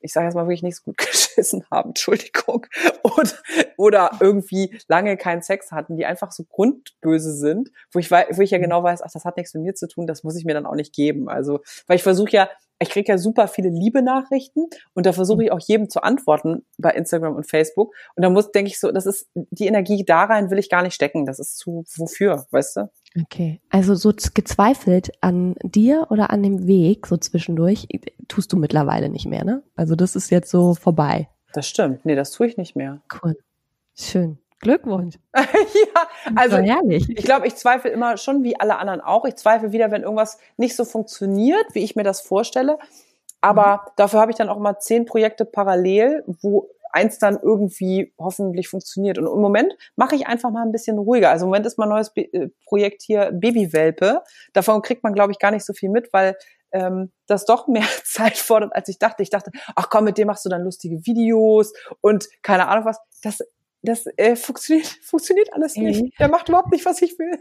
ich sage jetzt mal wirklich nicht so gut geschissen haben, Entschuldigung, oder, oder irgendwie lange keinen Sex hatten, die einfach so grundböse sind, wo ich, wo ich ja mhm. genau weiß, ach, das hat nichts mit mir zu tun, das muss ich mir dann auch nicht geben. Also, weil ich versuche ja ich kriege ja super viele Liebe-Nachrichten und da versuche ich auch jedem zu antworten bei Instagram und Facebook. Und da muss, denke ich so, das ist die Energie da rein will ich gar nicht stecken. Das ist zu wofür, weißt du? Okay. Also so gezweifelt an dir oder an dem Weg, so zwischendurch, tust du mittlerweile nicht mehr, ne? Also das ist jetzt so vorbei. Das stimmt. Nee, das tue ich nicht mehr. Cool. Schön. Glückwunsch. ja, also ich glaube, ich zweifle immer schon wie alle anderen auch. Ich zweifle wieder, wenn irgendwas nicht so funktioniert, wie ich mir das vorstelle. Aber mhm. dafür habe ich dann auch mal zehn Projekte parallel, wo eins dann irgendwie hoffentlich funktioniert. Und im Moment mache ich einfach mal ein bisschen ruhiger. Also im Moment ist mein neues Be äh, Projekt hier Babywelpe. Davon kriegt man, glaube ich, gar nicht so viel mit, weil ähm, das doch mehr Zeit fordert, als ich dachte. Ich dachte, ach komm, mit dem machst du dann lustige Videos und keine Ahnung was. Das das äh, funktioniert, funktioniert alles mhm. nicht. Der macht überhaupt nicht, was ich will.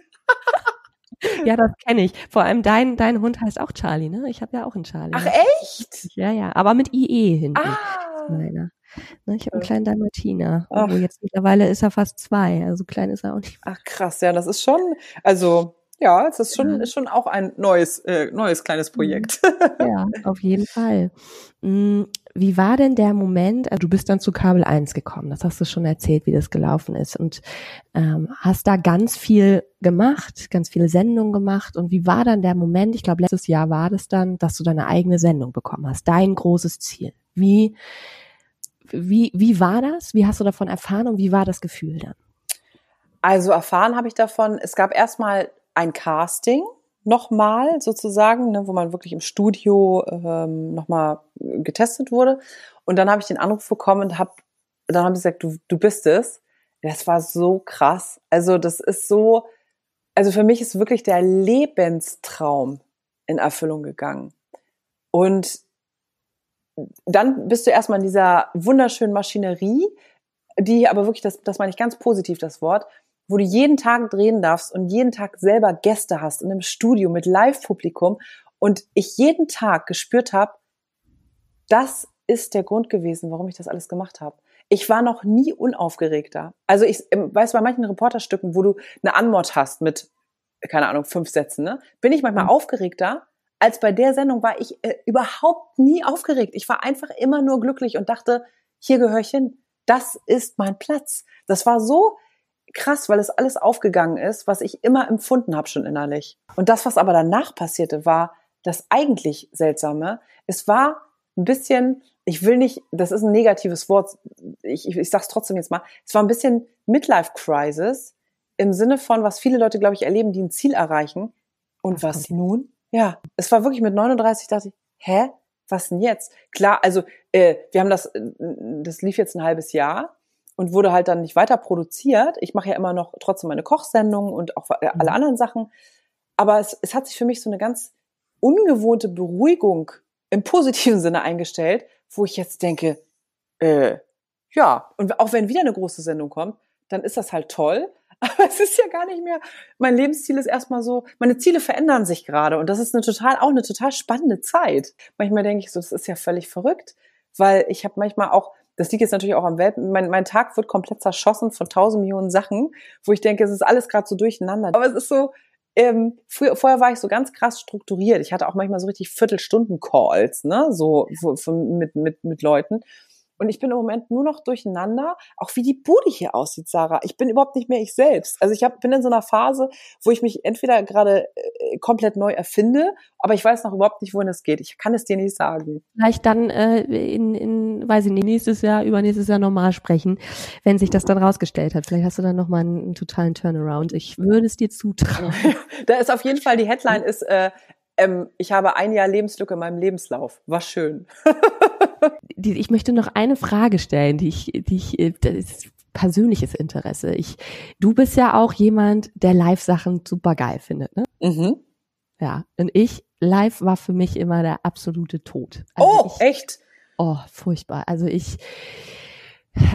ja, das kenne ich. Vor allem dein, dein Hund heißt auch Charlie, ne? Ich habe ja auch einen Charlie. Ach echt? Ja, ja, aber mit IE hinten. Ah. Meiner. Ne, ich habe einen kleinen Dalmatiner. Wo jetzt mittlerweile ist er fast zwei. Also klein ist er auch nicht. Ach krass, ja, das ist schon, also ja, es ist schon, ist schon auch ein neues, äh, neues kleines mhm. Projekt. Ja, auf jeden Fall. Wie war denn der Moment, also du bist dann zu Kabel 1 gekommen, das hast du schon erzählt, wie das gelaufen ist. Und ähm, hast da ganz viel gemacht, ganz viele Sendungen gemacht. Und wie war dann der Moment, ich glaube letztes Jahr war das dann, dass du deine eigene Sendung bekommen hast, dein großes Ziel. Wie, wie, wie war das? Wie hast du davon erfahren und wie war das Gefühl dann? Also erfahren habe ich davon, es gab erstmal ein Casting nochmal sozusagen, ne, wo man wirklich im Studio ähm, nochmal getestet wurde. Und dann habe ich den Anruf bekommen und hab, dann haben sie gesagt, du, du bist es. Das war so krass. Also das ist so, also für mich ist wirklich der Lebenstraum in Erfüllung gegangen. Und dann bist du erstmal in dieser wunderschönen Maschinerie, die aber wirklich, das, das meine ich ganz positiv, das Wort, wo du jeden Tag drehen darfst und jeden Tag selber Gäste hast in einem Studio mit Live-Publikum und ich jeden Tag gespürt habe, das ist der Grund gewesen, warum ich das alles gemacht habe. Ich war noch nie unaufgeregter. Also ich ähm, weiß bei manchen Reporterstücken, wo du eine Anmod hast mit keine Ahnung fünf Sätzen, ne, bin ich manchmal mhm. aufgeregter als bei der Sendung war ich äh, überhaupt nie aufgeregt. Ich war einfach immer nur glücklich und dachte, hier gehöre ich hin. Das ist mein Platz. Das war so krass, weil es alles aufgegangen ist, was ich immer empfunden habe schon innerlich. Und das, was aber danach passierte, war das eigentlich Seltsame. Es war ein bisschen, ich will nicht, das ist ein negatives Wort, ich, ich, ich sag's trotzdem jetzt mal, es war ein bisschen Midlife-Crisis im Sinne von, was viele Leute, glaube ich, erleben, die ein Ziel erreichen. Und was, was nun? Ja, es war wirklich mit 39, dachte ich, hä? Was denn jetzt? Klar, also äh, wir haben das, das lief jetzt ein halbes Jahr und wurde halt dann nicht weiter produziert. Ich mache ja immer noch trotzdem meine Kochsendungen und auch äh, alle mhm. anderen Sachen. Aber es, es hat sich für mich so eine ganz ungewohnte Beruhigung im positiven Sinne eingestellt, wo ich jetzt denke, äh, ja, und auch wenn wieder eine große Sendung kommt, dann ist das halt toll. Aber es ist ja gar nicht mehr, mein Lebensziel ist erstmal so, meine Ziele verändern sich gerade und das ist eine total, auch eine total spannende Zeit. Manchmal denke ich so, das ist ja völlig verrückt, weil ich habe manchmal auch, das liegt jetzt natürlich auch am Welt, mein, mein Tag wird komplett zerschossen von tausend Millionen Sachen, wo ich denke, es ist alles gerade so durcheinander. Aber es ist so, ähm, früher, vorher war ich so ganz krass strukturiert. Ich hatte auch manchmal so richtig Viertelstunden-Calls, ne, so mit, mit, mit Leuten. Und ich bin im Moment nur noch durcheinander, auch wie die Bude hier aussieht, Sarah. Ich bin überhaupt nicht mehr ich selbst. Also ich hab, bin in so einer Phase, wo ich mich entweder gerade äh, komplett neu erfinde, aber ich weiß noch überhaupt nicht, wohin es geht. Ich kann es dir nicht sagen. Vielleicht dann äh, in, in, weiß ich nicht, nächstes Jahr, übernächstes Jahr normal sprechen, wenn sich das dann rausgestellt hat. Vielleicht hast du dann nochmal einen, einen totalen Turnaround. Ich würde es dir zutrauen. da ist auf jeden Fall, die Headline ist, äh, ähm, ich habe ein Jahr Lebenslücke in meinem Lebenslauf. War schön. ich möchte noch eine Frage stellen, die ich, die ich, äh, das ist persönliches Interesse. Ich, du bist ja auch jemand, der Live-Sachen super geil findet, ne? Mhm. Ja. Und ich, live war für mich immer der absolute Tod. Also oh, ich, echt? Oh, furchtbar. Also ich,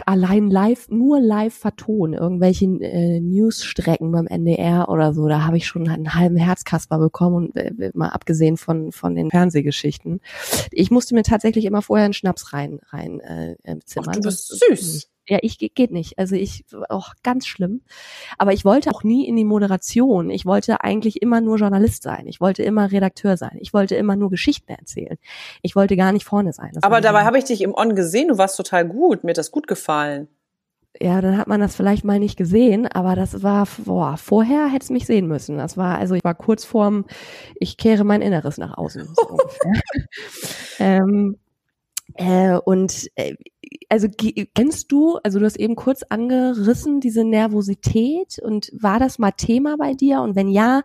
allein live, nur live vertonen, irgendwelche äh, Newsstrecken beim NDR oder so, da habe ich schon einen halben Herzkasper bekommen und äh, mal abgesehen von von den Fernsehgeschichten. Ich musste mir tatsächlich immer vorher einen Schnaps rein rein äh, zimmern. Ach, du bist süß. Ja, ich geht nicht. Also ich auch ganz schlimm. Aber ich wollte auch nie in die Moderation. Ich wollte eigentlich immer nur Journalist sein. Ich wollte immer Redakteur sein. Ich wollte immer nur Geschichten erzählen. Ich wollte gar nicht vorne sein. Das Aber dabei habe ich dich im On gesehen. Du warst total gut. Mir hat das gut gefallen. Ja, dann hat man das vielleicht mal nicht gesehen, aber das war, boah, vorher hätte es mich sehen müssen. Das war, also ich war kurz vorm, ich kehre mein Inneres nach außen. So ähm, äh, und äh, also kennst du, also du hast eben kurz angerissen, diese Nervosität und war das mal Thema bei dir? Und wenn ja,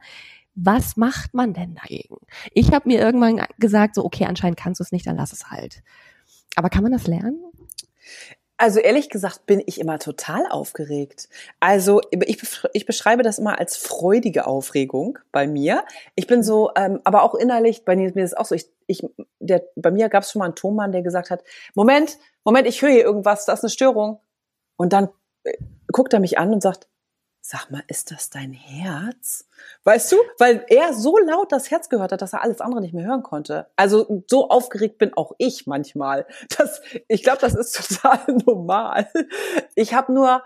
was macht man denn dagegen? Ich habe mir irgendwann gesagt, so okay, anscheinend kannst du es nicht, dann lass es halt. Aber kann man das lernen? Also ehrlich gesagt bin ich immer total aufgeregt. Also ich, ich beschreibe das immer als freudige Aufregung bei mir. Ich bin so, ähm, aber auch innerlich, bei mir ist es auch so, ich, ich, der, bei mir gab es schon mal einen Tonmann, der gesagt hat, Moment, Moment, ich höre hier irgendwas, da ist eine Störung. Und dann äh, guckt er mich an und sagt, sag mal, ist das dein Herz? Weißt du, weil er so laut das Herz gehört hat, dass er alles andere nicht mehr hören konnte. Also so aufgeregt bin auch ich manchmal. Das, ich glaube, das ist total normal. Ich habe nur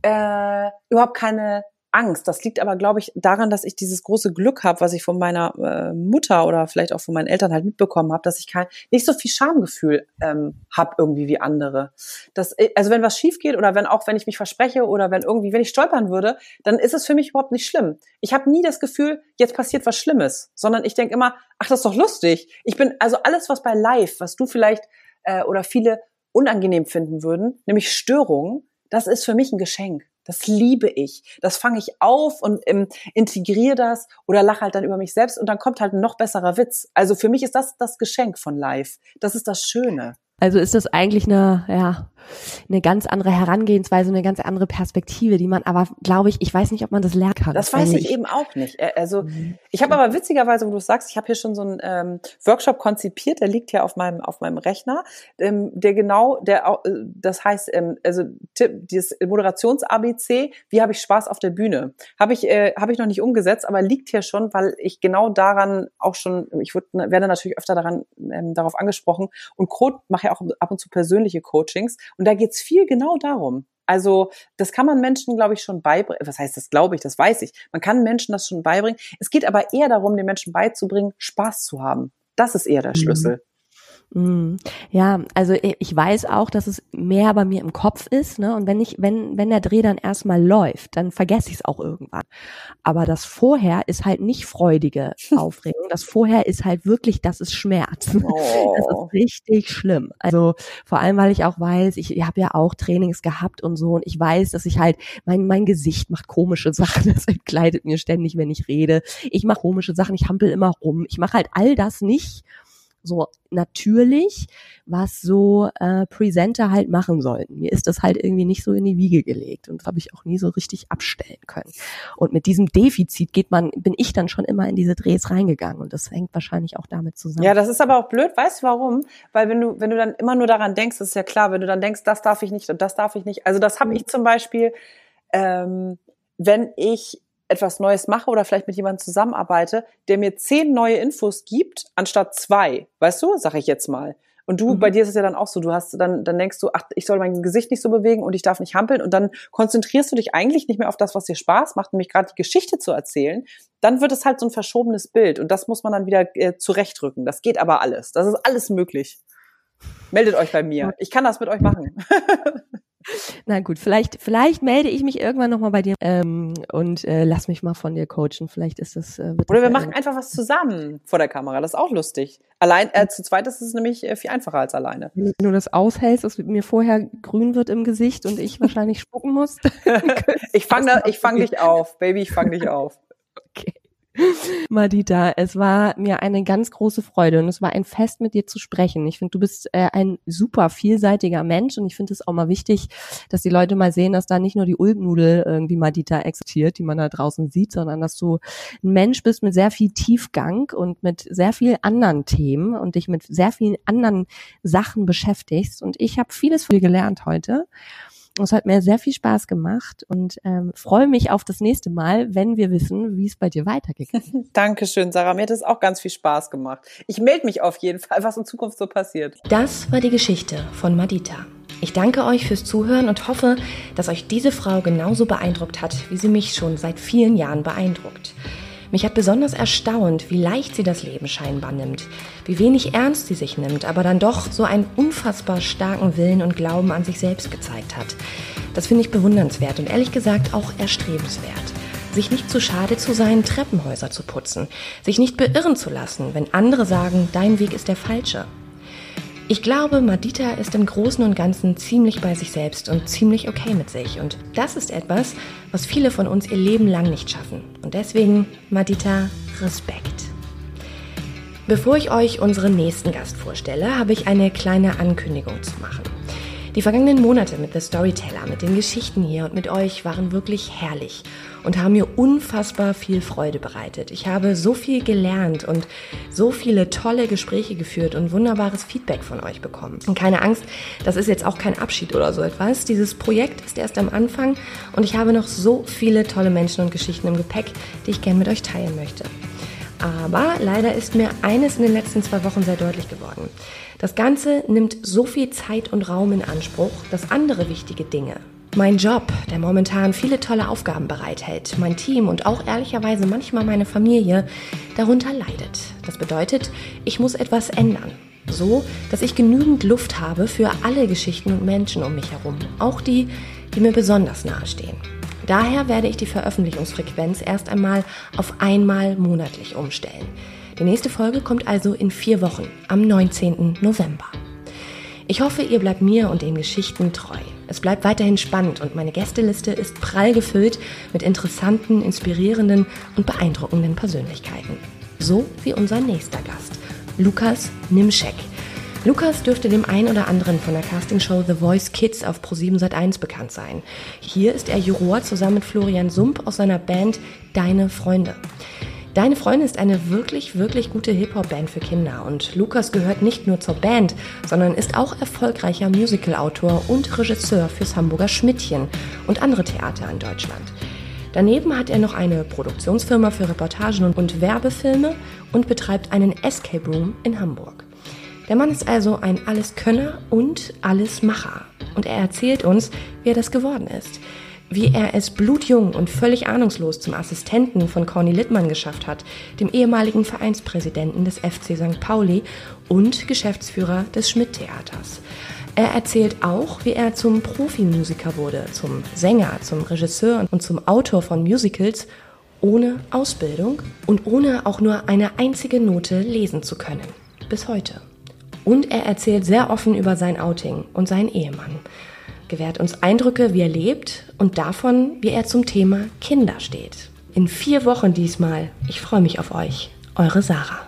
äh, überhaupt keine Angst. Das liegt aber, glaube ich, daran, dass ich dieses große Glück habe, was ich von meiner äh, Mutter oder vielleicht auch von meinen Eltern halt mitbekommen habe, dass ich kein, nicht so viel Schamgefühl ähm, habe irgendwie wie andere. Das, äh, also wenn was schief geht oder wenn auch wenn ich mich verspreche oder wenn irgendwie, wenn ich stolpern würde, dann ist es für mich überhaupt nicht schlimm. Ich habe nie das Gefühl, jetzt passiert was Schlimmes, sondern ich denke immer, ach, das ist doch lustig. Ich bin also alles, was bei Live, was du vielleicht äh, oder viele unangenehm finden würden, nämlich Störungen, das ist für mich ein Geschenk. Das liebe ich. Das fange ich auf und ähm, integriere das oder lache halt dann über mich selbst und dann kommt halt ein noch besserer Witz. Also für mich ist das das Geschenk von Live. Das ist das Schöne. Also ist das eigentlich eine, ja, eine ganz andere Herangehensweise, eine ganz andere Perspektive, die man aber, glaube ich, ich weiß nicht, ob man das lernen kann. Das weiß ich eben auch nicht. Also mhm. ich habe aber witzigerweise, wo du sagst, ich habe hier schon so einen ähm, Workshop konzipiert, der liegt hier auf meinem auf meinem Rechner, ähm, der genau, der auch, äh, das heißt, ähm, also dieses Moderations-ABC, wie habe ich Spaß auf der Bühne, habe ich äh, habe ich noch nicht umgesetzt, aber liegt hier schon, weil ich genau daran auch schon, ich würd, werde natürlich öfter daran ähm, darauf angesprochen und mache ja auch ab und zu persönliche Coachings und da geht's viel genau darum. Also das kann man Menschen, glaube ich, schon beibringen. Was heißt das, glaube ich, das weiß ich. Man kann Menschen das schon beibringen. Es geht aber eher darum, den Menschen beizubringen, Spaß zu haben. Das ist eher der mhm. Schlüssel. Mm. Ja, also ich weiß auch, dass es mehr bei mir im Kopf ist, ne? Und wenn ich, wenn, wenn der Dreh dann erstmal läuft, dann vergesse ich es auch irgendwann. Aber das vorher ist halt nicht freudige Aufregung. Das vorher ist halt wirklich, das ist Schmerz. Oh. Das ist oh. richtig schlimm. Also vor allem, weil ich auch weiß, ich, ich habe ja auch Trainings gehabt und so und ich weiß, dass ich halt, mein, mein Gesicht macht komische Sachen, das entkleidet mir ständig, wenn ich rede. Ich mache komische Sachen, ich hampel immer rum. Ich mache halt all das nicht so natürlich, was so äh, Presenter halt machen sollten. Mir ist das halt irgendwie nicht so in die Wiege gelegt und habe ich auch nie so richtig abstellen können. Und mit diesem Defizit geht man, bin ich dann schon immer in diese Drehs reingegangen und das hängt wahrscheinlich auch damit zusammen. Ja, das ist aber auch blöd, weißt du warum? Weil wenn du, wenn du dann immer nur daran denkst, ist ja klar, wenn du dann denkst, das darf ich nicht und das darf ich nicht. Also das habe ich zum Beispiel, ähm, wenn ich etwas Neues mache oder vielleicht mit jemandem zusammenarbeite, der mir zehn neue Infos gibt, anstatt zwei. Weißt du, sag ich jetzt mal. Und du, mhm. bei dir ist es ja dann auch so, du hast dann, dann denkst du, ach, ich soll mein Gesicht nicht so bewegen und ich darf nicht hampeln und dann konzentrierst du dich eigentlich nicht mehr auf das, was dir Spaß macht, nämlich gerade die Geschichte zu erzählen. Dann wird es halt so ein verschobenes Bild und das muss man dann wieder äh, zurechtrücken. Das geht aber alles. Das ist alles möglich. Meldet euch bei mir. Ich kann das mit euch machen. Na gut, vielleicht, vielleicht melde ich mich irgendwann nochmal bei dir ähm, und äh, lass mich mal von dir coachen. Vielleicht ist das. Äh, Oder wir machen einfach was zusammen vor der Kamera. Das ist auch lustig. Allein äh, zu zweit ist es nämlich äh, viel einfacher als alleine. Wenn du das aushältst, dass mir vorher grün wird im Gesicht und ich wahrscheinlich spucken muss. ich fange ich fang dich auf, Baby, ich fange dich auf. Madita, es war mir eine ganz große Freude und es war ein Fest, mit dir zu sprechen. Ich finde, du bist äh, ein super vielseitiger Mensch und ich finde es auch mal wichtig, dass die Leute mal sehen, dass da nicht nur die Ulknudel irgendwie Madita existiert, die man da draußen sieht, sondern dass du ein Mensch bist mit sehr viel Tiefgang und mit sehr vielen anderen Themen und dich mit sehr vielen anderen Sachen beschäftigst. Und ich habe vieles viel gelernt heute. Es hat mir sehr viel Spaß gemacht und ähm, freue mich auf das nächste Mal, wenn wir wissen, wie es bei dir weitergeht. Dankeschön, Sarah. Mir hat es auch ganz viel Spaß gemacht. Ich melde mich auf jeden Fall, was in Zukunft so passiert. Das war die Geschichte von Madita. Ich danke euch fürs Zuhören und hoffe, dass euch diese Frau genauso beeindruckt hat, wie sie mich schon seit vielen Jahren beeindruckt. Mich hat besonders erstaunt, wie leicht sie das Leben scheinbar nimmt, wie wenig ernst sie sich nimmt, aber dann doch so einen unfassbar starken Willen und Glauben an sich selbst gezeigt hat. Das finde ich bewundernswert und ehrlich gesagt auch erstrebenswert. Sich nicht zu schade zu sein, Treppenhäuser zu putzen, sich nicht beirren zu lassen, wenn andere sagen, dein Weg ist der falsche. Ich glaube, Madita ist im Großen und Ganzen ziemlich bei sich selbst und ziemlich okay mit sich. Und das ist etwas, was viele von uns ihr Leben lang nicht schaffen. Und deswegen, Madita, Respekt. Bevor ich euch unseren nächsten Gast vorstelle, habe ich eine kleine Ankündigung zu machen. Die vergangenen Monate mit The Storyteller, mit den Geschichten hier und mit euch waren wirklich herrlich und haben mir unfassbar viel Freude bereitet. Ich habe so viel gelernt und so viele tolle Gespräche geführt und wunderbares Feedback von euch bekommen. Und keine Angst, das ist jetzt auch kein Abschied oder so etwas. Dieses Projekt ist erst am Anfang und ich habe noch so viele tolle Menschen und Geschichten im Gepäck, die ich gerne mit euch teilen möchte. Aber leider ist mir eines in den letzten zwei Wochen sehr deutlich geworden. Das Ganze nimmt so viel Zeit und Raum in Anspruch, dass andere wichtige Dinge, mein Job, der momentan viele tolle Aufgaben bereithält, mein Team und auch ehrlicherweise manchmal meine Familie darunter leidet. Das bedeutet, ich muss etwas ändern. So, dass ich genügend Luft habe für alle Geschichten und Menschen um mich herum, auch die, die mir besonders nahestehen. Daher werde ich die Veröffentlichungsfrequenz erst einmal auf einmal monatlich umstellen. Die nächste Folge kommt also in vier Wochen, am 19. November. Ich hoffe, ihr bleibt mir und den Geschichten treu. Es bleibt weiterhin spannend und meine Gästeliste ist prall gefüllt mit interessanten, inspirierenden und beeindruckenden Persönlichkeiten. So wie unser nächster Gast, Lukas Nimschek. Lukas dürfte dem einen oder anderen von der Castingshow The Voice Kids auf Pro7 Sat1 bekannt sein. Hier ist er Juror zusammen mit Florian Sump aus seiner Band Deine Freunde. Deine Freunde ist eine wirklich, wirklich gute Hip-Hop-Band für Kinder und Lukas gehört nicht nur zur Band, sondern ist auch erfolgreicher Musical-Autor und Regisseur fürs Hamburger Schmidtchen und andere Theater in Deutschland. Daneben hat er noch eine Produktionsfirma für Reportagen und Werbefilme und betreibt einen Escape Room in Hamburg. Der Mann ist also ein Alleskönner und Allesmacher. Und er erzählt uns, wie er das geworden ist. Wie er es blutjung und völlig ahnungslos zum Assistenten von Corny Littmann geschafft hat, dem ehemaligen Vereinspräsidenten des FC St. Pauli und Geschäftsführer des Schmidt-Theaters. Er erzählt auch, wie er zum Profimusiker wurde, zum Sänger, zum Regisseur und zum Autor von Musicals ohne Ausbildung und ohne auch nur eine einzige Note lesen zu können. Bis heute. Und er erzählt sehr offen über sein Outing und seinen Ehemann, gewährt uns Eindrücke, wie er lebt und davon, wie er zum Thema Kinder steht. In vier Wochen diesmal. Ich freue mich auf euch. Eure Sarah.